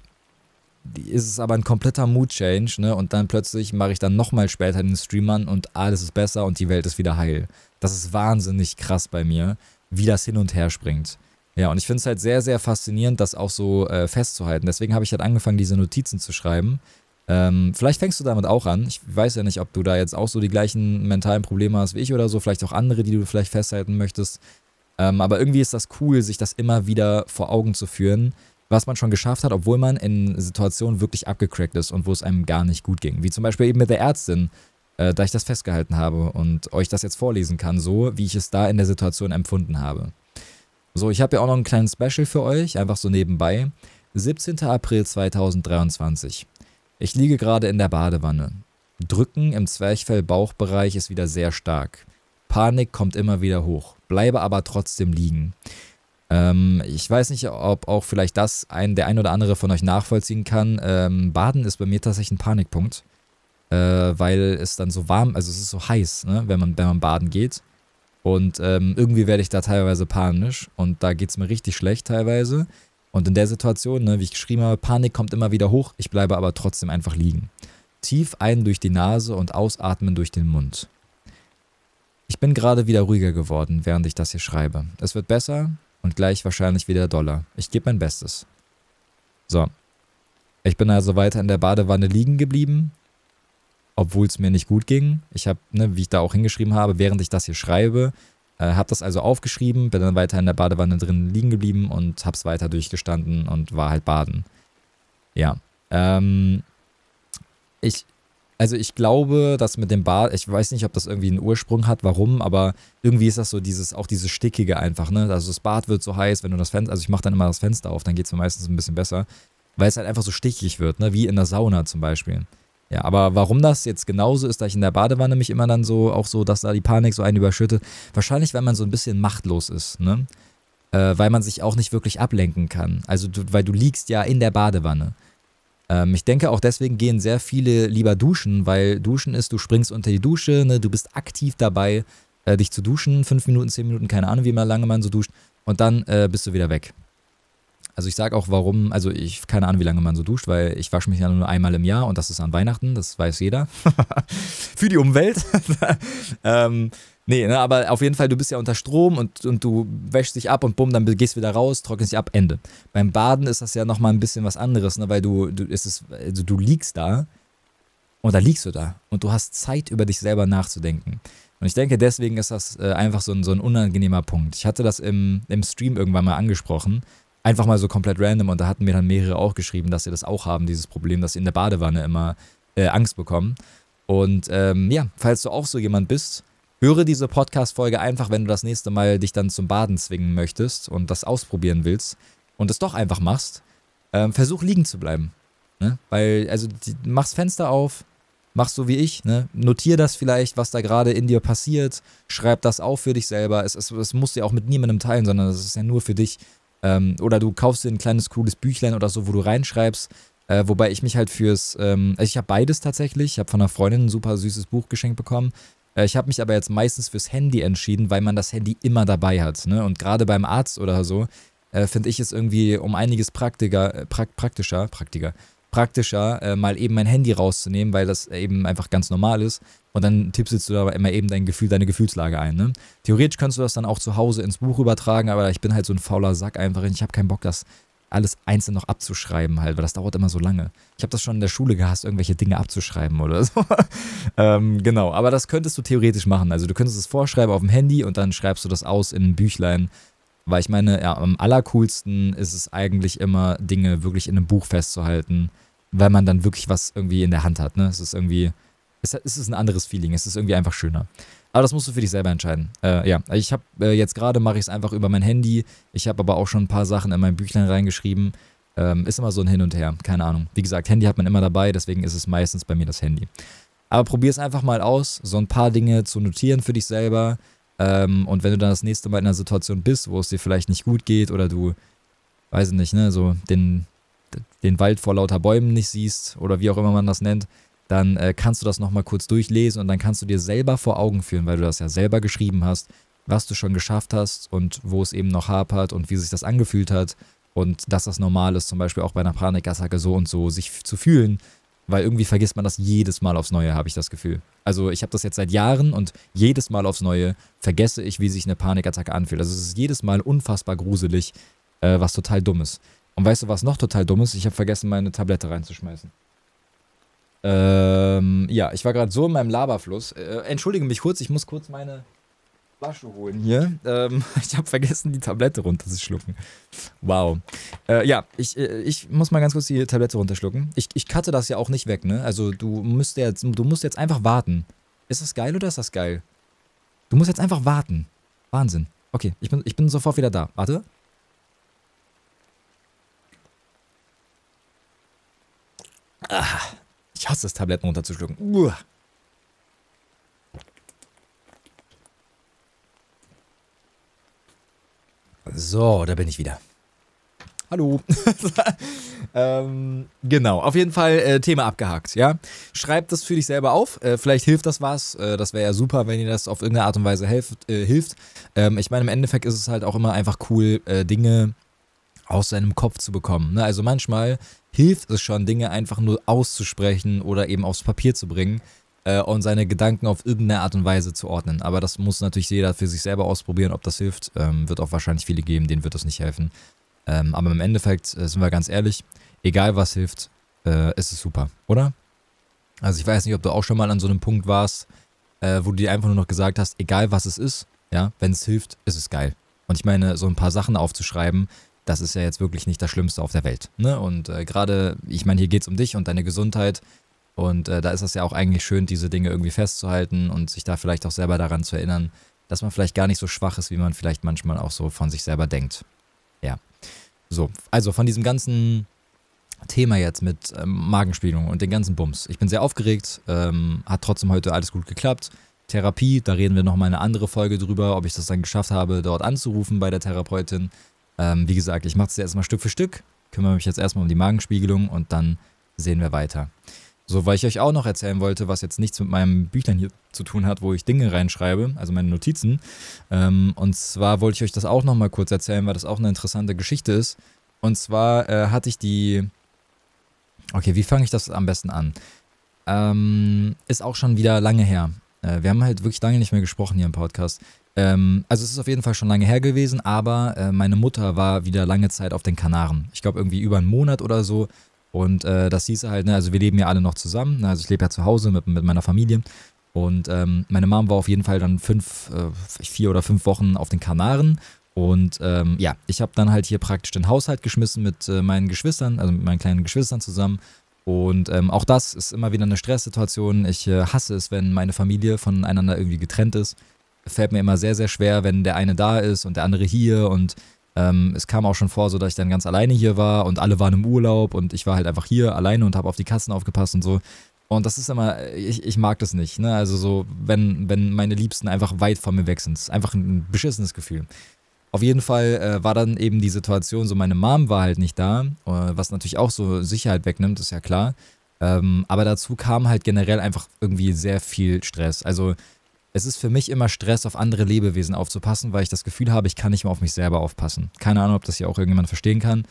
ist es aber ein kompletter Mood-Change, ne? Und dann plötzlich mache ich dann nochmal später den Stream an und alles ist besser und die Welt ist wieder heil. Das ist wahnsinnig krass bei mir, wie das hin und her springt. Ja, und ich finde es halt sehr, sehr faszinierend, das auch so äh, festzuhalten. Deswegen habe ich halt angefangen, diese Notizen zu schreiben ähm, vielleicht fängst du damit auch an. Ich weiß ja nicht, ob du da jetzt auch so die gleichen mentalen Probleme hast wie ich oder so. Vielleicht auch andere, die du vielleicht festhalten möchtest. Ähm, aber irgendwie ist das cool, sich das immer wieder vor Augen zu führen, was man schon geschafft hat, obwohl man in Situationen wirklich abgecrackt ist und wo es einem gar nicht gut ging. Wie zum Beispiel eben mit der Ärztin, äh, da ich das festgehalten habe und euch das jetzt vorlesen kann, so wie ich es da in der Situation empfunden habe. So, ich habe ja auch noch ein kleines Special für euch, einfach so nebenbei. 17. April 2023. Ich liege gerade in der Badewanne. Drücken im Zwerchfell-Bauchbereich ist wieder sehr stark. Panik kommt immer wieder hoch, bleibe aber trotzdem liegen. Ähm, ich weiß nicht, ob auch vielleicht das ein, der ein oder andere von euch nachvollziehen kann. Ähm, Baden ist bei mir tatsächlich ein Panikpunkt, äh, weil es dann so warm, also es ist so heiß, ne, wenn, man, wenn man baden geht. Und ähm, irgendwie werde ich da teilweise panisch und da geht es mir richtig schlecht teilweise. Und in der Situation, ne, wie ich geschrieben habe, Panik kommt immer wieder hoch, ich bleibe aber trotzdem einfach liegen. Tief ein durch die Nase und ausatmen durch den Mund. Ich bin gerade wieder ruhiger geworden, während ich das hier schreibe. Es wird besser und gleich wahrscheinlich wieder doller. Ich gebe mein Bestes. So. Ich bin also weiter in der Badewanne liegen geblieben, obwohl es mir nicht gut ging. Ich habe, ne, wie ich da auch hingeschrieben habe, während ich das hier schreibe, äh, hab das also aufgeschrieben, bin dann weiter in der Badewanne drin liegen geblieben und hab's weiter durchgestanden und war halt baden. Ja. Ähm, ich, also ich glaube, dass mit dem Bad, ich weiß nicht, ob das irgendwie einen Ursprung hat, warum, aber irgendwie ist das so dieses, auch dieses Stickige einfach, ne? Also das Bad wird so heiß, wenn du das Fenster, also ich mache dann immer das Fenster auf, dann geht es mir meistens ein bisschen besser, weil es halt einfach so stickig wird, ne? Wie in der Sauna zum Beispiel. Ja, aber warum das jetzt genauso ist, da ich in der Badewanne mich immer dann so, auch so, dass da die Panik so einen überschüttet, wahrscheinlich, weil man so ein bisschen machtlos ist, ne? Äh, weil man sich auch nicht wirklich ablenken kann. Also, du, weil du liegst ja in der Badewanne. Ähm, ich denke auch deswegen gehen sehr viele lieber duschen, weil Duschen ist, du springst unter die Dusche, ne? Du bist aktiv dabei, äh, dich zu duschen, fünf Minuten, zehn Minuten, keine Ahnung, wie lange man so duscht, und dann äh, bist du wieder weg. Also ich sage auch, warum, also ich keine Ahnung, wie lange man so duscht, weil ich wasche mich ja nur einmal im Jahr und das ist an Weihnachten, das weiß jeder. [LAUGHS] Für die Umwelt. [LAUGHS] ähm, nee, ne, aber auf jeden Fall, du bist ja unter Strom und, und du wäschst dich ab und bumm, dann gehst wieder raus, trocknest dich ab, Ende. Beim Baden ist das ja nochmal ein bisschen was anderes, ne, weil du, du, ist es, also du liegst da und da liegst du da und du hast Zeit, über dich selber nachzudenken. Und ich denke, deswegen ist das äh, einfach so ein, so ein unangenehmer Punkt. Ich hatte das im, im Stream irgendwann mal angesprochen einfach mal so komplett random und da hatten mir dann mehrere auch geschrieben, dass sie das auch haben, dieses Problem, dass sie in der Badewanne immer äh, Angst bekommen. Und ähm, ja, falls du auch so jemand bist, höre diese Podcast-Folge einfach, wenn du das nächste Mal dich dann zum Baden zwingen möchtest und das ausprobieren willst und es doch einfach machst, ähm, versuch liegen zu bleiben. Ne? Weil, also, die, machst Fenster auf, machst so wie ich, ne? Notier das vielleicht, was da gerade in dir passiert, schreib das auf für dich selber. Es, es, es musst du ja auch mit niemandem teilen, sondern es ist ja nur für dich. Ähm, oder du kaufst dir ein kleines cooles Büchlein oder so, wo du reinschreibst. Äh, wobei ich mich halt fürs, ähm, also ich habe beides tatsächlich. Ich habe von einer Freundin ein super süßes Buch geschenkt bekommen. Äh, ich habe mich aber jetzt meistens fürs Handy entschieden, weil man das Handy immer dabei hat. Ne? Und gerade beim Arzt oder so äh, finde ich es irgendwie um einiges praktiker, äh, pra praktischer, praktiker, praktischer, äh, mal eben mein Handy rauszunehmen, weil das eben einfach ganz normal ist. Und dann tippst du da immer eben dein Gefühl, deine Gefühlslage ein. Ne? Theoretisch kannst du das dann auch zu Hause ins Buch übertragen, aber ich bin halt so ein fauler Sack einfach. Ich habe keinen Bock, das alles einzeln noch abzuschreiben halt, weil das dauert immer so lange. Ich habe das schon in der Schule gehasst, irgendwelche Dinge abzuschreiben oder so. [LAUGHS] ähm, genau, aber das könntest du theoretisch machen. Also du könntest es vorschreiben auf dem Handy und dann schreibst du das aus in ein Büchlein. Weil ich meine, ja, am allercoolsten ist es eigentlich immer, Dinge wirklich in einem Buch festzuhalten weil man dann wirklich was irgendwie in der Hand hat. Ne? Es ist irgendwie, es, es ist ein anderes Feeling, es ist irgendwie einfach schöner. Aber das musst du für dich selber entscheiden. Äh, ja, ich habe äh, jetzt gerade mache ich es einfach über mein Handy. Ich habe aber auch schon ein paar Sachen in mein Büchlein reingeschrieben. Ähm, ist immer so ein Hin und Her, keine Ahnung. Wie gesagt, Handy hat man immer dabei, deswegen ist es meistens bei mir das Handy. Aber probier es einfach mal aus, so ein paar Dinge zu notieren für dich selber. Ähm, und wenn du dann das nächste Mal in einer Situation bist, wo es dir vielleicht nicht gut geht oder du, weiß ich nicht, ne, so den, den Wald vor lauter Bäumen nicht siehst oder wie auch immer man das nennt, dann äh, kannst du das nochmal kurz durchlesen und dann kannst du dir selber vor Augen führen, weil du das ja selber geschrieben hast, was du schon geschafft hast und wo es eben noch hapert und wie sich das angefühlt hat und dass das normal ist, zum Beispiel auch bei einer Panikattacke so und so sich zu fühlen, weil irgendwie vergisst man das jedes Mal aufs Neue, habe ich das Gefühl. Also ich habe das jetzt seit Jahren und jedes Mal aufs Neue vergesse ich, wie sich eine Panikattacke anfühlt. Also es ist jedes Mal unfassbar gruselig, äh, was total dumm ist. Und weißt du, was noch total dumm ist? Ich habe vergessen, meine Tablette reinzuschmeißen. Ähm, ja, ich war gerade so in meinem Laberfluss. Äh, entschuldige mich kurz, ich muss kurz meine Flasche holen hier. Ähm, [LAUGHS] ich habe vergessen, die Tablette runterzuschlucken. Wow. Äh, ja, ich, äh, ich muss mal ganz kurz die Tablette runterschlucken. Ich, ich cutte das ja auch nicht weg, ne? Also du musst jetzt, du musst jetzt einfach warten. Ist das geil oder ist das geil? Du musst jetzt einfach warten. Wahnsinn. Okay, ich bin, ich bin sofort wieder da. Warte. Ah, ich hasse es, Tabletten runterzuschlucken. Uah. So, da bin ich wieder. Hallo. [LAUGHS] ähm, genau, auf jeden Fall äh, Thema abgehakt, ja. Schreib das für dich selber auf. Äh, vielleicht hilft das was. Äh, das wäre ja super, wenn dir das auf irgendeine Art und Weise helf, äh, hilft. Ähm, ich meine, im Endeffekt ist es halt auch immer einfach cool, äh, Dinge aus seinem Kopf zu bekommen. Ne? Also manchmal hilft es schon, Dinge einfach nur auszusprechen oder eben aufs Papier zu bringen äh, und seine Gedanken auf irgendeine Art und Weise zu ordnen. Aber das muss natürlich jeder für sich selber ausprobieren, ob das hilft. Ähm, wird auch wahrscheinlich viele geben, denen wird das nicht helfen. Ähm, aber im Endeffekt, äh, sind wir ganz ehrlich, egal was hilft, äh, ist es super, oder? Also ich weiß nicht, ob du auch schon mal an so einem Punkt warst, wo du dir einfach nur noch gesagt hast, egal was es ist, ja, wenn es hilft, ist es geil. Und ich meine, so ein paar Sachen aufzuschreiben, das ist ja jetzt wirklich nicht das Schlimmste auf der Welt. Ne? Und äh, gerade, ich meine, hier geht es um dich und deine Gesundheit. Und äh, da ist es ja auch eigentlich schön, diese Dinge irgendwie festzuhalten und sich da vielleicht auch selber daran zu erinnern, dass man vielleicht gar nicht so schwach ist, wie man vielleicht manchmal auch so von sich selber denkt. Ja. So, also von diesem ganzen Thema jetzt mit ähm, Magenspiegelung und den ganzen Bums. Ich bin sehr aufgeregt, ähm, hat trotzdem heute alles gut geklappt. Therapie, da reden wir nochmal eine andere Folge drüber, ob ich das dann geschafft habe, dort anzurufen bei der Therapeutin. Ähm, wie gesagt, ich mache es jetzt mal Stück für Stück, kümmere mich jetzt erstmal um die Magenspiegelung und dann sehen wir weiter. So, weil ich euch auch noch erzählen wollte, was jetzt nichts mit meinem Büchlein hier zu tun hat, wo ich Dinge reinschreibe, also meine Notizen. Ähm, und zwar wollte ich euch das auch noch mal kurz erzählen, weil das auch eine interessante Geschichte ist. Und zwar äh, hatte ich die. Okay, wie fange ich das am besten an? Ähm, ist auch schon wieder lange her. Äh, wir haben halt wirklich lange nicht mehr gesprochen hier im Podcast. Ähm, also es ist auf jeden Fall schon lange her gewesen, aber äh, meine Mutter war wieder lange Zeit auf den Kanaren. Ich glaube irgendwie über einen Monat oder so. Und äh, das hieß halt, ne, also wir leben ja alle noch zusammen. Ne, also ich lebe ja zu Hause mit, mit meiner Familie. Und ähm, meine Mom war auf jeden Fall dann fünf, äh, vier oder fünf Wochen auf den Kanaren. Und ähm, ja, ich habe dann halt hier praktisch den Haushalt geschmissen mit äh, meinen Geschwistern, also mit meinen kleinen Geschwistern zusammen. Und ähm, auch das ist immer wieder eine Stresssituation. Ich äh, hasse es, wenn meine Familie voneinander irgendwie getrennt ist fällt mir immer sehr, sehr schwer, wenn der eine da ist und der andere hier. Und ähm, es kam auch schon vor, so dass ich dann ganz alleine hier war und alle waren im Urlaub und ich war halt einfach hier alleine und habe auf die Katzen aufgepasst und so. Und das ist immer, ich, ich mag das nicht. Ne? Also so, wenn, wenn meine Liebsten einfach weit von mir weg sind. Das ist einfach ein beschissenes Gefühl. Auf jeden Fall äh, war dann eben die Situation, so meine Mom war halt nicht da, äh, was natürlich auch so Sicherheit wegnimmt, ist ja klar. Ähm, aber dazu kam halt generell einfach irgendwie sehr viel Stress. Also es ist für mich immer Stress, auf andere Lebewesen aufzupassen, weil ich das Gefühl habe, ich kann nicht mehr auf mich selber aufpassen. Keine Ahnung, ob das hier auch irgendjemand verstehen kann.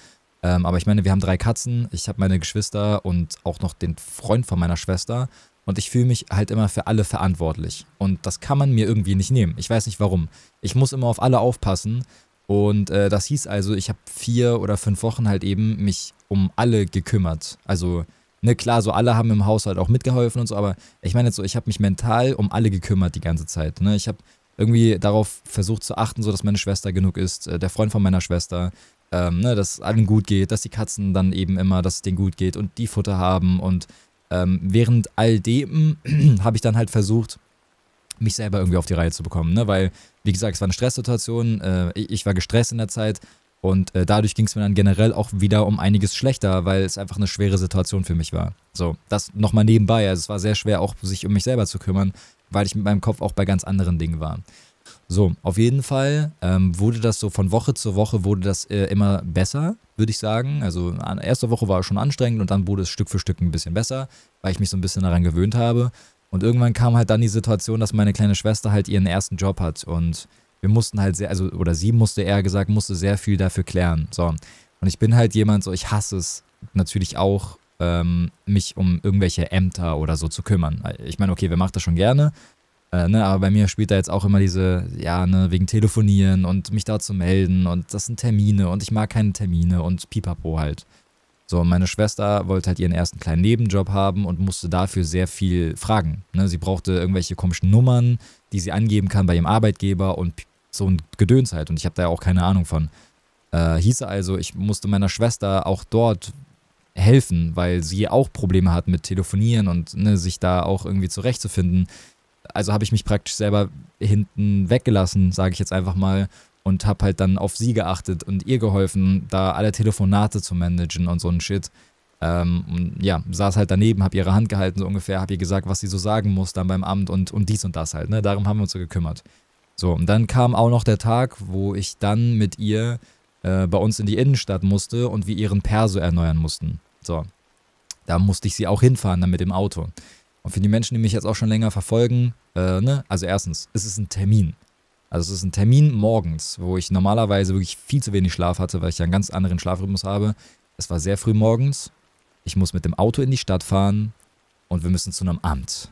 Ähm, aber ich meine, wir haben drei Katzen, ich habe meine Geschwister und auch noch den Freund von meiner Schwester. Und ich fühle mich halt immer für alle verantwortlich. Und das kann man mir irgendwie nicht nehmen. Ich weiß nicht warum. Ich muss immer auf alle aufpassen. Und äh, das hieß also, ich habe vier oder fünf Wochen halt eben mich um alle gekümmert. Also ne, klar, so alle haben im Haushalt auch mitgeholfen und so, aber ich meine jetzt so, ich habe mich mental um alle gekümmert die ganze Zeit. Ne? Ich habe irgendwie darauf versucht zu achten, so dass meine Schwester genug ist, äh, der Freund von meiner Schwester, ähm, ne, dass allen gut geht, dass die Katzen dann eben immer, dass es denen gut geht und die Futter haben und ähm, während all dem [CLEARS THROAT] habe ich dann halt versucht, mich selber irgendwie auf die Reihe zu bekommen, ne? weil, wie gesagt, es war eine Stresssituation, äh, ich war gestresst in der Zeit Und äh, dadurch ging es mir dann generell auch wieder um einiges schlechter, weil es einfach eine schwere Situation für mich war. So, das nochmal nebenbei. Also es war sehr schwer, auch sich um mich selber zu kümmern, weil ich mit meinem Kopf auch bei ganz anderen Dingen war. So, auf jeden Fall ähm, wurde das so von Woche zu Woche wurde das äh, immer besser, würde ich sagen. Also an erster Woche war es schon anstrengend und dann wurde es Stück für Stück ein bisschen besser, weil ich mich so ein bisschen daran gewöhnt habe. Und irgendwann kam halt dann die Situation, dass meine kleine Schwester halt ihren ersten Job hat und wir mussten halt sehr, also, oder sie musste eher gesagt, musste sehr viel dafür klären. So. Und ich bin halt jemand, so, ich hasse es natürlich auch, ähm, mich um irgendwelche Ämter oder so zu kümmern. Ich meine, okay, wer macht das schon gerne? Äh, ne, aber bei mir spielt da jetzt auch immer diese, ja, ne, wegen Telefonieren und mich da zu melden und das sind Termine und ich mag keine Termine und pipapo halt. So, meine Schwester wollte halt ihren ersten kleinen Nebenjob haben und musste dafür sehr viel fragen. Ne, sie brauchte irgendwelche komischen Nummern, die sie angeben kann bei ihrem Arbeitgeber und so ein Gedöns halt und ich habe da ja auch keine Ahnung von. Äh, hieße also, ich musste meiner Schwester auch dort helfen, weil sie auch Probleme hat mit Telefonieren und ne, sich da auch irgendwie zurechtzufinden. Also habe ich mich praktisch selber hinten weggelassen, sage ich jetzt einfach mal, und habe halt dann auf sie geachtet und ihr geholfen, da alle Telefonate zu managen und so ein Shit. Ähm, und ja, saß halt daneben, habe ihre Hand gehalten so ungefähr, habe ihr gesagt, was sie so sagen muss dann beim Amt und, und dies und das halt. Ne? Darum haben wir uns so gekümmert. So, und dann kam auch noch der Tag, wo ich dann mit ihr äh, bei uns in die Innenstadt musste und wir ihren Perso erneuern mussten. So, da musste ich sie auch hinfahren dann mit dem Auto. Und für die Menschen, die mich jetzt auch schon länger verfolgen, äh, ne, also erstens, es ist ein Termin. Also es ist ein Termin morgens, wo ich normalerweise wirklich viel zu wenig Schlaf hatte, weil ich ja einen ganz anderen Schlafrhythmus habe. Es war sehr früh morgens. Ich muss mit dem Auto in die Stadt fahren und wir müssen zu einem Amt.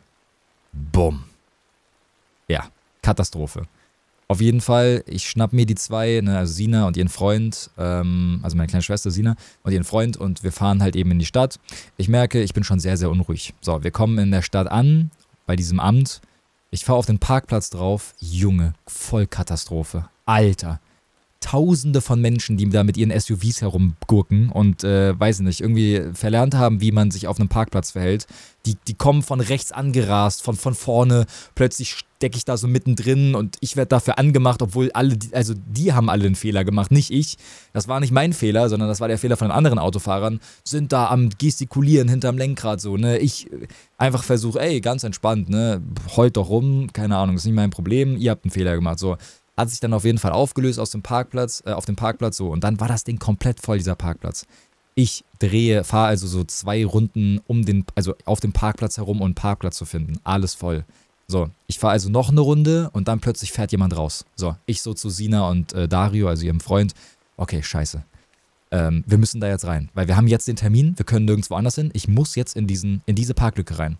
Bumm. Ja, Katastrophe. Auf jeden Fall, ich schnapp mir die zwei, ne, also Sina und ihren Freund, ähm, also meine kleine Schwester Sina und ihren Freund und wir fahren halt eben in die Stadt. Ich merke, ich bin schon sehr, sehr unruhig. So, wir kommen in der Stadt an, bei diesem Amt. Ich fahre auf den Parkplatz drauf. Junge, Vollkatastrophe. Alter tausende von Menschen, die da mit ihren SUVs herumgurken und, äh, weiß nicht, irgendwie verlernt haben, wie man sich auf einem Parkplatz verhält. Die, die kommen von rechts angerast, von, von vorne, plötzlich stecke ich da so mittendrin und ich werde dafür angemacht, obwohl alle, also die haben alle einen Fehler gemacht, nicht ich. Das war nicht mein Fehler, sondern das war der Fehler von den anderen Autofahrern. Sind da am gestikulieren hinterm Lenkrad so, ne? Ich äh, einfach versuche, ey, ganz entspannt, ne? Heult doch rum, keine Ahnung, ist nicht mein Problem, ihr habt einen Fehler gemacht, so hat sich dann auf jeden Fall aufgelöst aus dem Parkplatz, äh, auf dem Parkplatz so. Und dann war das Ding komplett voll, dieser Parkplatz. Ich drehe, fahre also so zwei Runden um den, also auf dem Parkplatz herum, um einen Parkplatz zu finden. Alles voll. So, ich fahre also noch eine Runde und dann plötzlich fährt jemand raus. So, ich so zu Sina und äh, Dario, also ihrem Freund. Okay, scheiße. Ähm, wir müssen da jetzt rein, weil wir haben jetzt den Termin, wir können nirgendwo anders hin. Ich muss jetzt in, diesen, in diese Parklücke rein.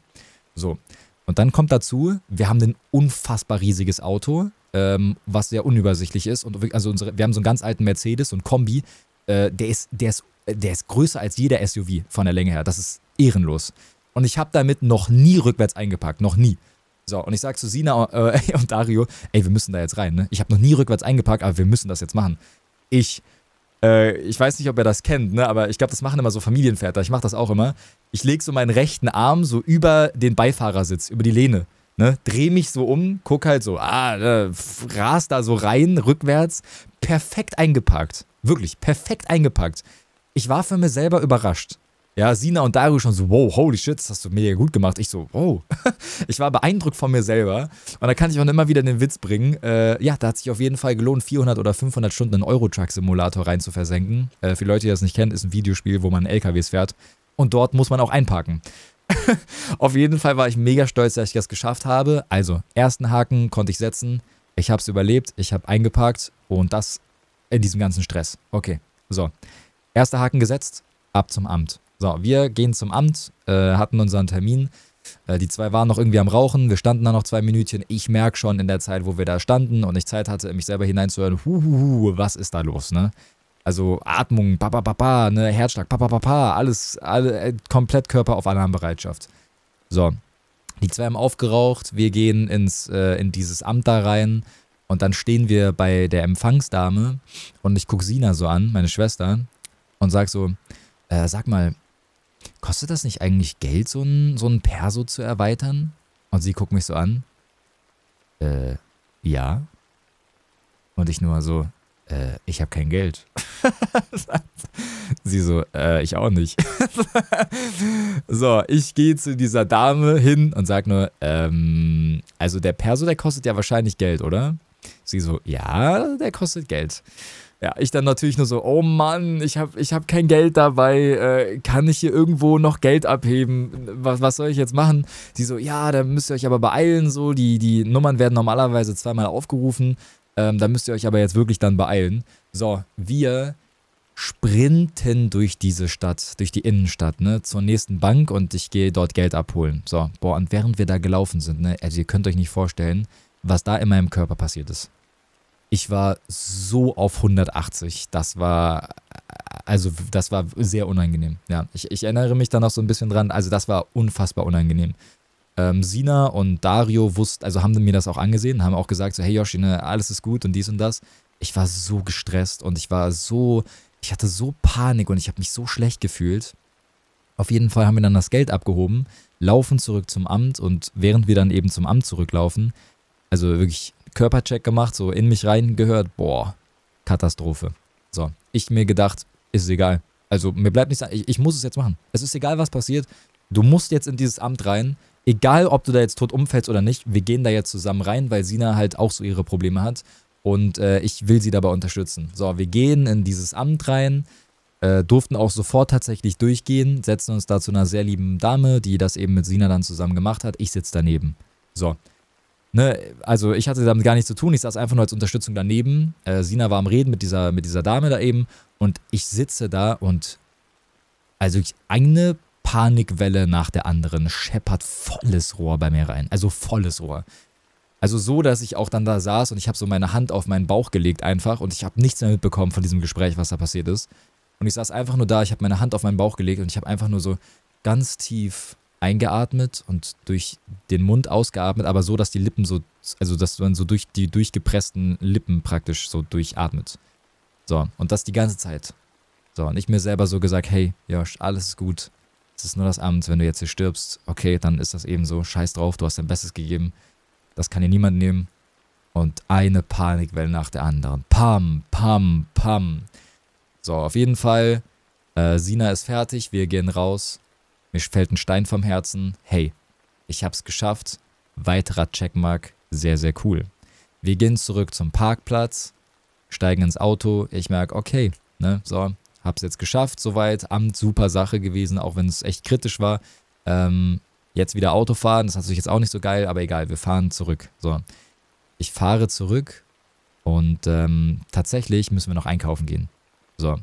So, und dann kommt dazu, wir haben ein unfassbar riesiges Auto ähm, was sehr unübersichtlich ist. Und also unsere, wir haben so einen ganz alten Mercedes, so einen Kombi, äh, der, ist, der, ist, der ist größer als jeder SUV von der Länge her. Das ist ehrenlos. Und ich habe damit noch nie rückwärts eingepackt, noch nie. So, und ich sage zu Sina äh, [LAUGHS] und Dario, ey, wir müssen da jetzt rein, ne? Ich habe noch nie rückwärts eingepackt, aber wir müssen das jetzt machen. Ich, äh, ich weiß nicht, ob ihr das kennt, ne? Aber ich glaube, das machen immer so Familienväter. Ich mache das auch immer. Ich lege so meinen rechten Arm so über den Beifahrersitz, über die Lehne ne, dreh mich so um, guck halt so, ah, äh, ras da so rein, rückwärts, perfekt eingepackt. Wirklich, perfekt eingepackt. Ich war für mich selber überrascht. Ja, Sina und Dario schon so, wow, holy shit, das hast du mega gut gemacht. Ich so, wow. [LAUGHS] ich war beeindruckt von mir selber. Und da kann ich auch immer wieder den Witz bringen. Äh, ja, da hat sich auf jeden Fall gelohnt, 400 oder 500 Stunden in Euro-Truck-Simulator rein zu versenken. Äh, für Leute, die das nicht kennen, ist ein Videospiel, wo man LKWs fährt. Und dort muss man auch einparken. [LAUGHS] Auf jeden Fall war ich mega stolz, dass ich das geschafft habe. Also, ersten Haken konnte ich setzen. Ich habe es überlebt, ich habe eingepackt und das in diesem ganzen Stress. Okay, so. Erster Haken gesetzt, ab zum Amt. So, wir gehen zum Amt, äh, hatten unseren Termin. Äh, die zwei waren noch irgendwie am Rauchen. Wir standen da noch zwei Minütchen. Ich merke schon in der Zeit, wo wir da standen und ich Zeit hatte, mich selber hineinzuhören, huhuhu, was ist da los, ne? Also Atmung, ba, ba, ba, ba, ne, Herzschlag, ba, ba, ba, ba, alles, alle, äh, komplett Körper auf Alarmbereitschaft. So, die zwei haben aufgeraucht, wir gehen ins, äh, in dieses Amt da rein und dann stehen wir bei der Empfangsdame und ich gucke Sina so an, meine Schwester, und sag so, äh, sag mal, kostet das nicht eigentlich Geld, so ein, so ein Perso zu erweitern? Und sie guckt mich so an, äh, ja. Und ich nur so, äh, ich habe kein Geld. [LAUGHS] Sie so, äh, ich auch nicht. [LAUGHS] so, ich gehe zu dieser Dame hin und sage nur, ähm, also der Perso, der kostet ja wahrscheinlich Geld, oder? Sie so, ja, der kostet Geld. Ja, ich dann natürlich nur so, oh Mann, ich habe ich hab kein Geld dabei, äh, kann ich hier irgendwo noch Geld abheben? Was, was soll ich jetzt machen? Sie so, ja, da müsst ihr euch aber beeilen, so, die, die Nummern werden normalerweise zweimal aufgerufen, ähm, da müsst ihr euch aber jetzt wirklich dann beeilen. So, wir sprinten durch diese Stadt, durch die Innenstadt, ne, zur nächsten Bank und ich gehe dort Geld abholen. So, boah, und während wir da gelaufen sind, ne, also ihr könnt euch nicht vorstellen, was da in meinem Körper passiert ist. Ich war so auf 180. Das war, also das war sehr unangenehm. Ja, ich, ich erinnere mich da noch so ein bisschen dran. Also das war unfassbar unangenehm. Ähm, Sina und Dario wussten, also haben mir das auch angesehen, haben auch gesagt so, hey Yoshi, ne, alles ist gut und dies und das. Ich war so gestresst und ich war so, ich hatte so Panik und ich habe mich so schlecht gefühlt. Auf jeden Fall haben wir dann das Geld abgehoben, laufen zurück zum Amt und während wir dann eben zum Amt zurücklaufen, also wirklich Körpercheck gemacht, so in mich reingehört, boah, Katastrophe. So, ich mir gedacht, ist egal. Also mir bleibt nichts, ich, ich muss es jetzt machen. Es ist egal, was passiert. Du musst jetzt in dieses Amt rein. Egal, ob du da jetzt tot umfällst oder nicht, wir gehen da jetzt zusammen rein, weil Sina halt auch so ihre Probleme hat. Und äh, ich will sie dabei unterstützen. So, wir gehen in dieses Amt rein, äh, durften auch sofort tatsächlich durchgehen, setzen uns da zu einer sehr lieben Dame, die das eben mit Sina dann zusammen gemacht hat. Ich sitze daneben. So, Ne, also ich hatte damit gar nichts zu tun, ich saß einfach nur als Unterstützung daneben. Äh, Sina war am Reden mit dieser, mit dieser Dame da eben und ich sitze da und also ich, eine Panikwelle nach der anderen scheppert volles Rohr bei mir rein. Also volles Rohr. Also so, dass ich auch dann da saß und ich habe so meine Hand auf meinen Bauch gelegt einfach und ich habe nichts mehr mitbekommen von diesem Gespräch, was da passiert ist. Und ich saß einfach nur da, ich habe meine Hand auf meinen Bauch gelegt und ich habe einfach nur so ganz tief eingeatmet und durch den Mund ausgeatmet, aber so, dass die Lippen so, also dass man so durch die durchgepressten Lippen praktisch so durchatmet. So, und das die ganze Zeit. So, und ich mir selber so gesagt, hey, Josh, alles ist gut. Es ist nur das Amt, wenn du jetzt hier stirbst, okay, dann ist das eben so, scheiß drauf, du hast dein Bestes gegeben. Das kann dir niemand nehmen. Und eine Panikwelle nach der anderen. Pam, pam, pam. So, auf jeden Fall, äh, Sina ist fertig, wir gehen raus. Mir fällt ein Stein vom Herzen. Hey, ich hab's geschafft. Weiterer Checkmark. Sehr, sehr cool. Wir gehen zurück zum Parkplatz, steigen ins Auto. Ich merke, okay, ne, so, hab's jetzt geschafft, soweit. Amt, super Sache gewesen, auch wenn es echt kritisch war. Ähm, jetzt wieder Auto fahren, das ist natürlich jetzt auch nicht so geil, aber egal, wir fahren zurück. So, ich fahre zurück und ähm, tatsächlich müssen wir noch einkaufen gehen. So,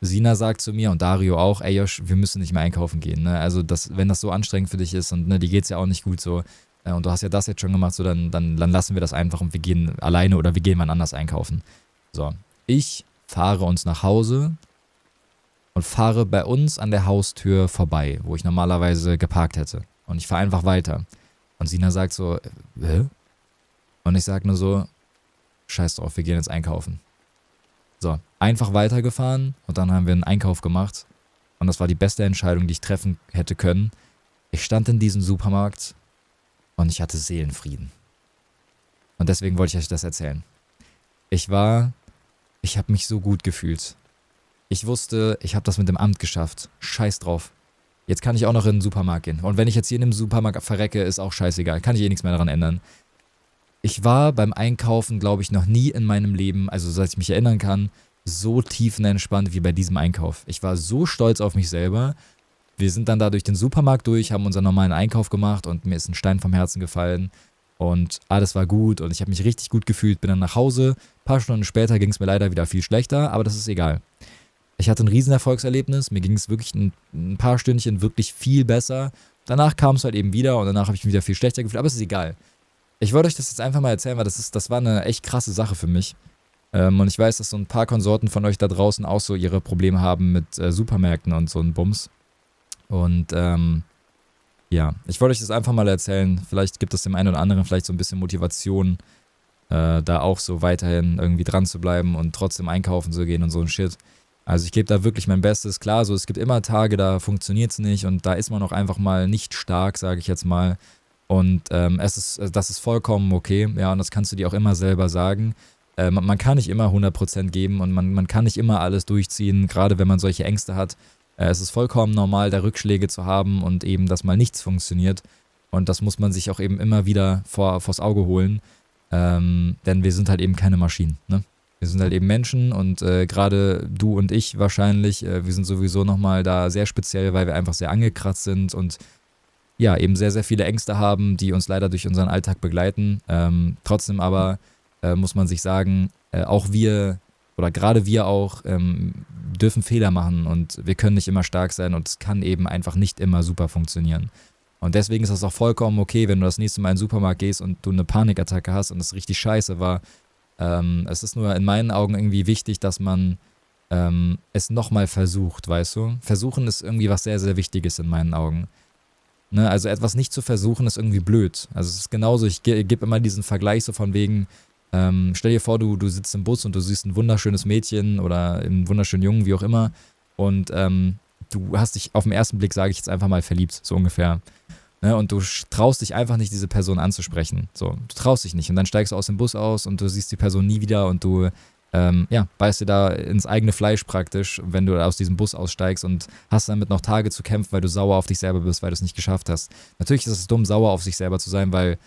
Sina sagt zu mir und Dario auch, ey Josh, wir müssen nicht mehr einkaufen gehen. Ne? Also das, wenn das so anstrengend für dich ist und ne, dir geht es ja auch nicht gut so äh, und du hast ja das jetzt schon gemacht, so dann, dann, dann lassen wir das einfach und wir gehen alleine oder wir gehen mal anders einkaufen. So, ich fahre uns nach Hause und fahre bei uns an der Haustür vorbei, wo ich normalerweise geparkt hätte. Und ich fahre einfach weiter. Und Sina sagt so, äh, hä? Und ich sage nur so, scheiß drauf, wir gehen jetzt einkaufen. So, einfach weitergefahren und dann haben wir einen Einkauf gemacht. Und das war die beste Entscheidung, die ich treffen hätte können. Ich stand in diesem Supermarkt und ich hatte Seelenfrieden. Und deswegen wollte ich euch das erzählen. Ich war, ich habe mich so gut gefühlt. Ich wusste, ich habe das mit dem Amt geschafft. Scheiß drauf. Jetzt kann ich auch noch in den Supermarkt gehen. Und wenn ich jetzt hier in dem Supermarkt verrecke, ist auch scheißegal. Kann ich eh nichts mehr daran ändern ich war beim Einkaufen, glaube ich, noch nie in meinem Leben, also seit ich mich erinnern kann, so tiefenentspannt wie bei diesem Einkauf. Ich war so stolz auf mich selber. Wir sind dann da durch den Supermarkt durch, haben unseren normalen Einkauf gemacht und mir ist ein Stein vom Herzen gefallen. Und alles war gut und ich habe mich richtig gut gefühlt, bin dann nach Hause. Ein paar Stunden später ging es mir leider wieder viel schlechter, aber das ist egal. Ich hatte ein Riesenerfolgserlebnis, mir ging es wirklich ein, ein, paar Stündchen wirklich viel besser. Danach kam es halt eben wieder und danach habe ich mich wieder viel schlechter gefühlt, aber es ist egal. Ich wollte euch das jetzt einfach mal erzählen, weil das, ist, das war eine echt krasse Sache für mich. Ähm, und ich weiß, dass so ein paar Konsorten von euch da draußen auch so ihre Probleme haben mit äh, Supermärkten und so ein Bums. Und ähm, ja, ich wollte euch das einfach mal erzählen. Vielleicht gibt es dem einen oder anderen vielleicht so ein bisschen Motivation, äh, da auch so weiterhin irgendwie dran zu bleiben und trotzdem einkaufen zu gehen und so ein Shit. Also ich gebe da wirklich mein Bestes. Klar, so es gibt immer Tage, da funktioniert es nicht und da ist man auch einfach mal nicht stark, sage ich jetzt mal. Und ähm, es ist, das ist vollkommen okay, ja, und das kannst du dir auch immer selber sagen. Äh, man, man, kann nicht immer 100% geben und man, man kann nicht immer alles durchziehen, gerade wenn man solche Ängste hat. Äh, es ist vollkommen normal, da Rückschläge zu haben und eben, dass mal nichts funktioniert. Und das muss man sich auch eben immer wieder vor, vors Auge holen. Ähm, denn wir sind halt eben keine Maschinen. Ne? Wir sind halt eben Menschen und äh, gerade du und ich wahrscheinlich, äh, wir sind sowieso nochmal da sehr speziell, weil wir einfach sehr angekratzt sind und ja, eben sehr, sehr viele Ängste haben, die uns leider durch unseren Alltag begleiten. Ähm, trotzdem aber äh, muss man sich sagen, äh, auch wir oder gerade wir auch ähm, dürfen Fehler machen und wir können nicht immer stark sein und es kann eben einfach nicht immer super funktionieren. Und deswegen ist das auch vollkommen okay, wenn du das nächste Mal in den Supermarkt gehst und du eine Panikattacke hast und es richtig scheiße war. Ähm, es ist nur in meinen Augen irgendwie wichtig, dass man ähm, es nochmal versucht, weißt du? Versuchen ist irgendwie was sehr, sehr Wichtiges in meinen Augen. Ne? Also etwas nicht zu versuchen ist irgendwie blöd. Also es ist genauso, ich ge gebe immer diesen Vergleich so von wegen, ähm, stell dir vor, du, du sitzt im Bus und du siehst ein wunderschönes Mädchen oder einen wunderschönen Jungen, wie auch immer, und ähm, du hast dich auf den ersten Blick, sage ich jetzt einfach mal, verliebt, so ungefähr. Ne, und du traust dich einfach nicht, diese Person anzusprechen. So, du traust dich nicht. Und dann steigst du aus dem Bus aus und du siehst die Person nie wieder und du ähm, ja, beißt dir da ins eigene Fleisch praktisch, wenn du aus diesem Bus aussteigst und hast damit noch Tage zu kämpfen, weil du sauer auf dich selber bist, weil du es nicht geschafft hast. Natürlich ist es dumm, sauer auf sich selber zu sein, weil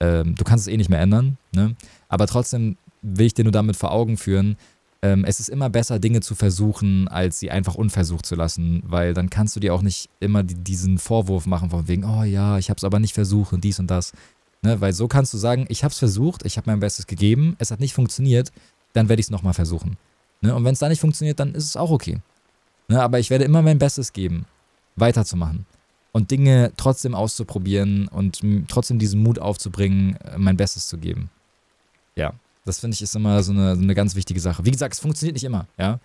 ähm, du kannst es eh nicht mehr ändern. Ne? Aber trotzdem will ich dir nur damit vor Augen führen, ähm, es ist immer besser, Dinge zu versuchen, als sie einfach unversucht zu lassen, weil dann kannst du dir auch nicht immer die, diesen Vorwurf machen von wegen, oh ja, ich habe es aber nicht versucht und dies und das. Ne? Weil so kannst du sagen, ich habe es versucht, ich habe mein Bestes gegeben, es hat nicht funktioniert, dann werde ich es nochmal versuchen. Ne? Und wenn es da nicht funktioniert, dann ist es auch okay. Ne? Aber ich werde immer mein Bestes geben, weiterzumachen und Dinge trotzdem auszuprobieren und trotzdem diesen Mut aufzubringen, äh, mein Bestes zu geben. Ja, das finde ich ist immer so eine, so eine ganz wichtige Sache. Wie gesagt, es funktioniert nicht immer, ja.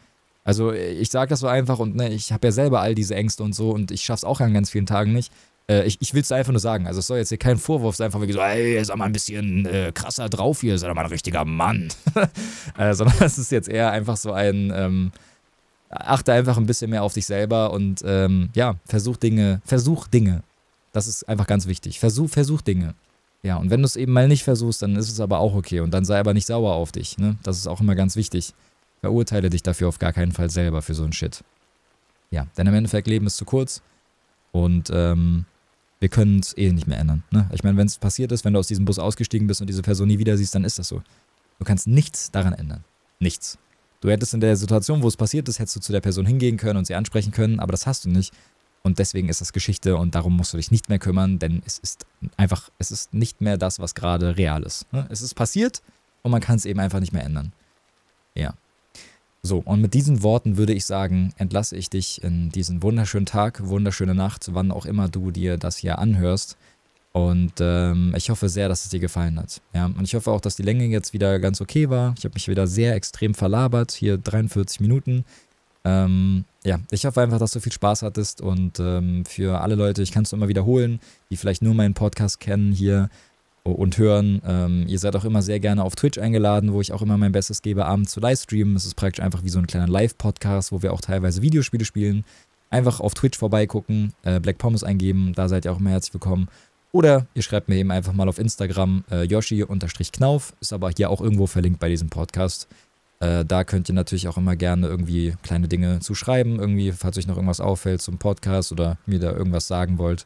Also ich sage das so einfach und ne, ich habe ja selber all diese Ängste und so und ich schaffe es auch an ganz vielen Tagen nicht. Äh, ich ich will es einfach nur sagen. Also es soll jetzt hier kein Vorwurf sein, von wegen so, ey, sag mal ein bisschen äh, krasser drauf hier, sei doch mal ein richtiger Mann. [LAUGHS] äh, sondern es ist jetzt eher einfach so ein, ähm, achte einfach ein bisschen mehr auf dich selber und ähm, ja, versuch Dinge, versuch Dinge. Das ist einfach ganz wichtig. Versuch, versuch Dinge. Ja, und wenn du es eben mal nicht versuchst, dann ist es aber auch okay. Und dann sei aber nicht sauer auf dich. Ne? Das ist auch immer ganz wichtig. Verurteile dich dafür auf gar keinen Fall selber für so ein Shit. Ja, denn im Endeffekt Leben ist zu kurz. Und ähm, wir können es eh nicht mehr ändern. Ne? Ich meine, wenn es passiert ist, wenn du aus diesem Bus ausgestiegen bist und diese Person nie wieder siehst, dann ist das so. Du kannst nichts daran ändern. Nichts. Du hättest in der Situation, wo es passiert ist, hättest du zu der Person hingehen können und sie ansprechen können, aber das hast du nicht. Und deswegen ist das Geschichte und darum musst du dich nicht mehr kümmern, denn es ist einfach, es ist nicht mehr das, was gerade real ist. Ne? Es ist passiert und man kann es eben einfach nicht mehr ändern. Ja. So, und mit diesen Worten würde ich sagen, entlasse ich dich in diesen wunderschönen Tag, wunderschöne Nacht, wann auch immer du dir das hier anhörst. Und ähm, ich hoffe sehr, dass es dir gefallen hat. Ja, und ich hoffe auch, dass die Länge jetzt wieder ganz okay war. Ich habe mich wieder sehr extrem verlabert, hier 43 Minuten. Ähm, ja, ich hoffe einfach, dass du viel Spaß hattest und ähm, für alle Leute, ich kann es immer wiederholen, die vielleicht nur meinen Podcast kennen hier und hören. Ähm, ihr seid auch immer sehr gerne auf Twitch eingeladen, wo ich auch immer mein Bestes gebe, abends zu livestreamen. Es ist praktisch einfach wie so ein kleiner Live-Podcast, wo wir auch teilweise Videospiele spielen. Einfach auf Twitch vorbeigucken, äh, Black Pommes eingeben, da seid ihr auch immer herzlich willkommen. Oder ihr schreibt mir eben einfach mal auf Instagram äh, Yoshi-Knauf, ist aber hier auch irgendwo verlinkt bei diesem Podcast. Äh, da könnt ihr natürlich auch immer gerne irgendwie kleine Dinge zu schreiben, irgendwie, falls euch noch irgendwas auffällt zum Podcast oder mir da irgendwas sagen wollt.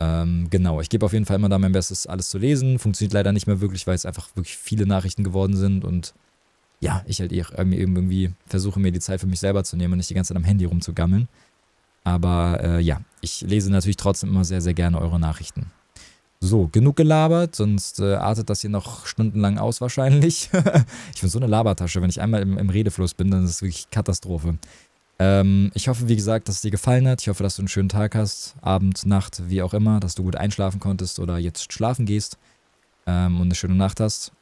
Ähm, genau, ich gebe auf jeden Fall immer da mein Bestes, alles zu lesen. Funktioniert leider nicht mehr wirklich, weil es einfach wirklich viele Nachrichten geworden sind und ja, ich halt eben irgendwie versuche, mir die Zeit für mich selber zu nehmen und nicht die ganze Zeit am Handy rumzugammeln. Aber äh, ja, ich lese natürlich trotzdem immer sehr, sehr gerne eure Nachrichten. So, genug gelabert, sonst äh, artet das hier noch stundenlang aus wahrscheinlich. [LAUGHS] ich bin so eine Labertasche, wenn ich einmal im, im Redefluss bin, dann ist es wirklich Katastrophe. Ähm, ich hoffe, wie gesagt, dass es dir gefallen hat. Ich hoffe, dass du einen schönen Tag hast, Abend, Nacht, wie auch immer, dass du gut einschlafen konntest oder jetzt schlafen gehst ähm, und eine schöne Nacht hast.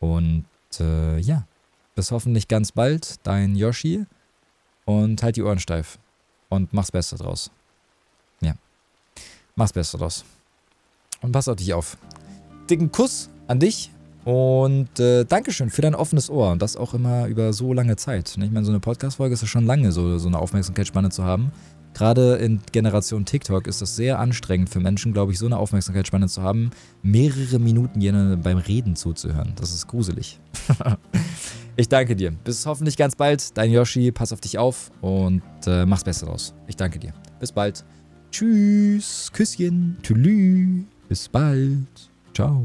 Und äh, ja, bis hoffentlich ganz bald, dein Yoshi. Und halt die Ohren steif. Und mach's Beste draus. Ja. Mach's Beste draus. Und pass auf dich auf. Dicken Kuss an dich und äh, Dankeschön für dein offenes Ohr. Und das auch immer über so lange Zeit. Ich meine, so eine Podcast-Folge ist ja schon lange, so, so eine Aufmerksamkeitsspanne zu haben. Gerade in Generation TikTok ist das sehr anstrengend für Menschen, glaube ich, so eine Aufmerksamkeitsspanne zu haben, mehrere Minuten jenen beim Reden zuzuhören. Das ist gruselig. [LAUGHS] ich danke dir. Bis hoffentlich ganz bald. Dein Yoshi, pass auf dich auf und äh, mach's Beste draus. Ich danke dir. Bis bald. Tschüss. Küsschen. Tschüss. Bis bald. Ciao.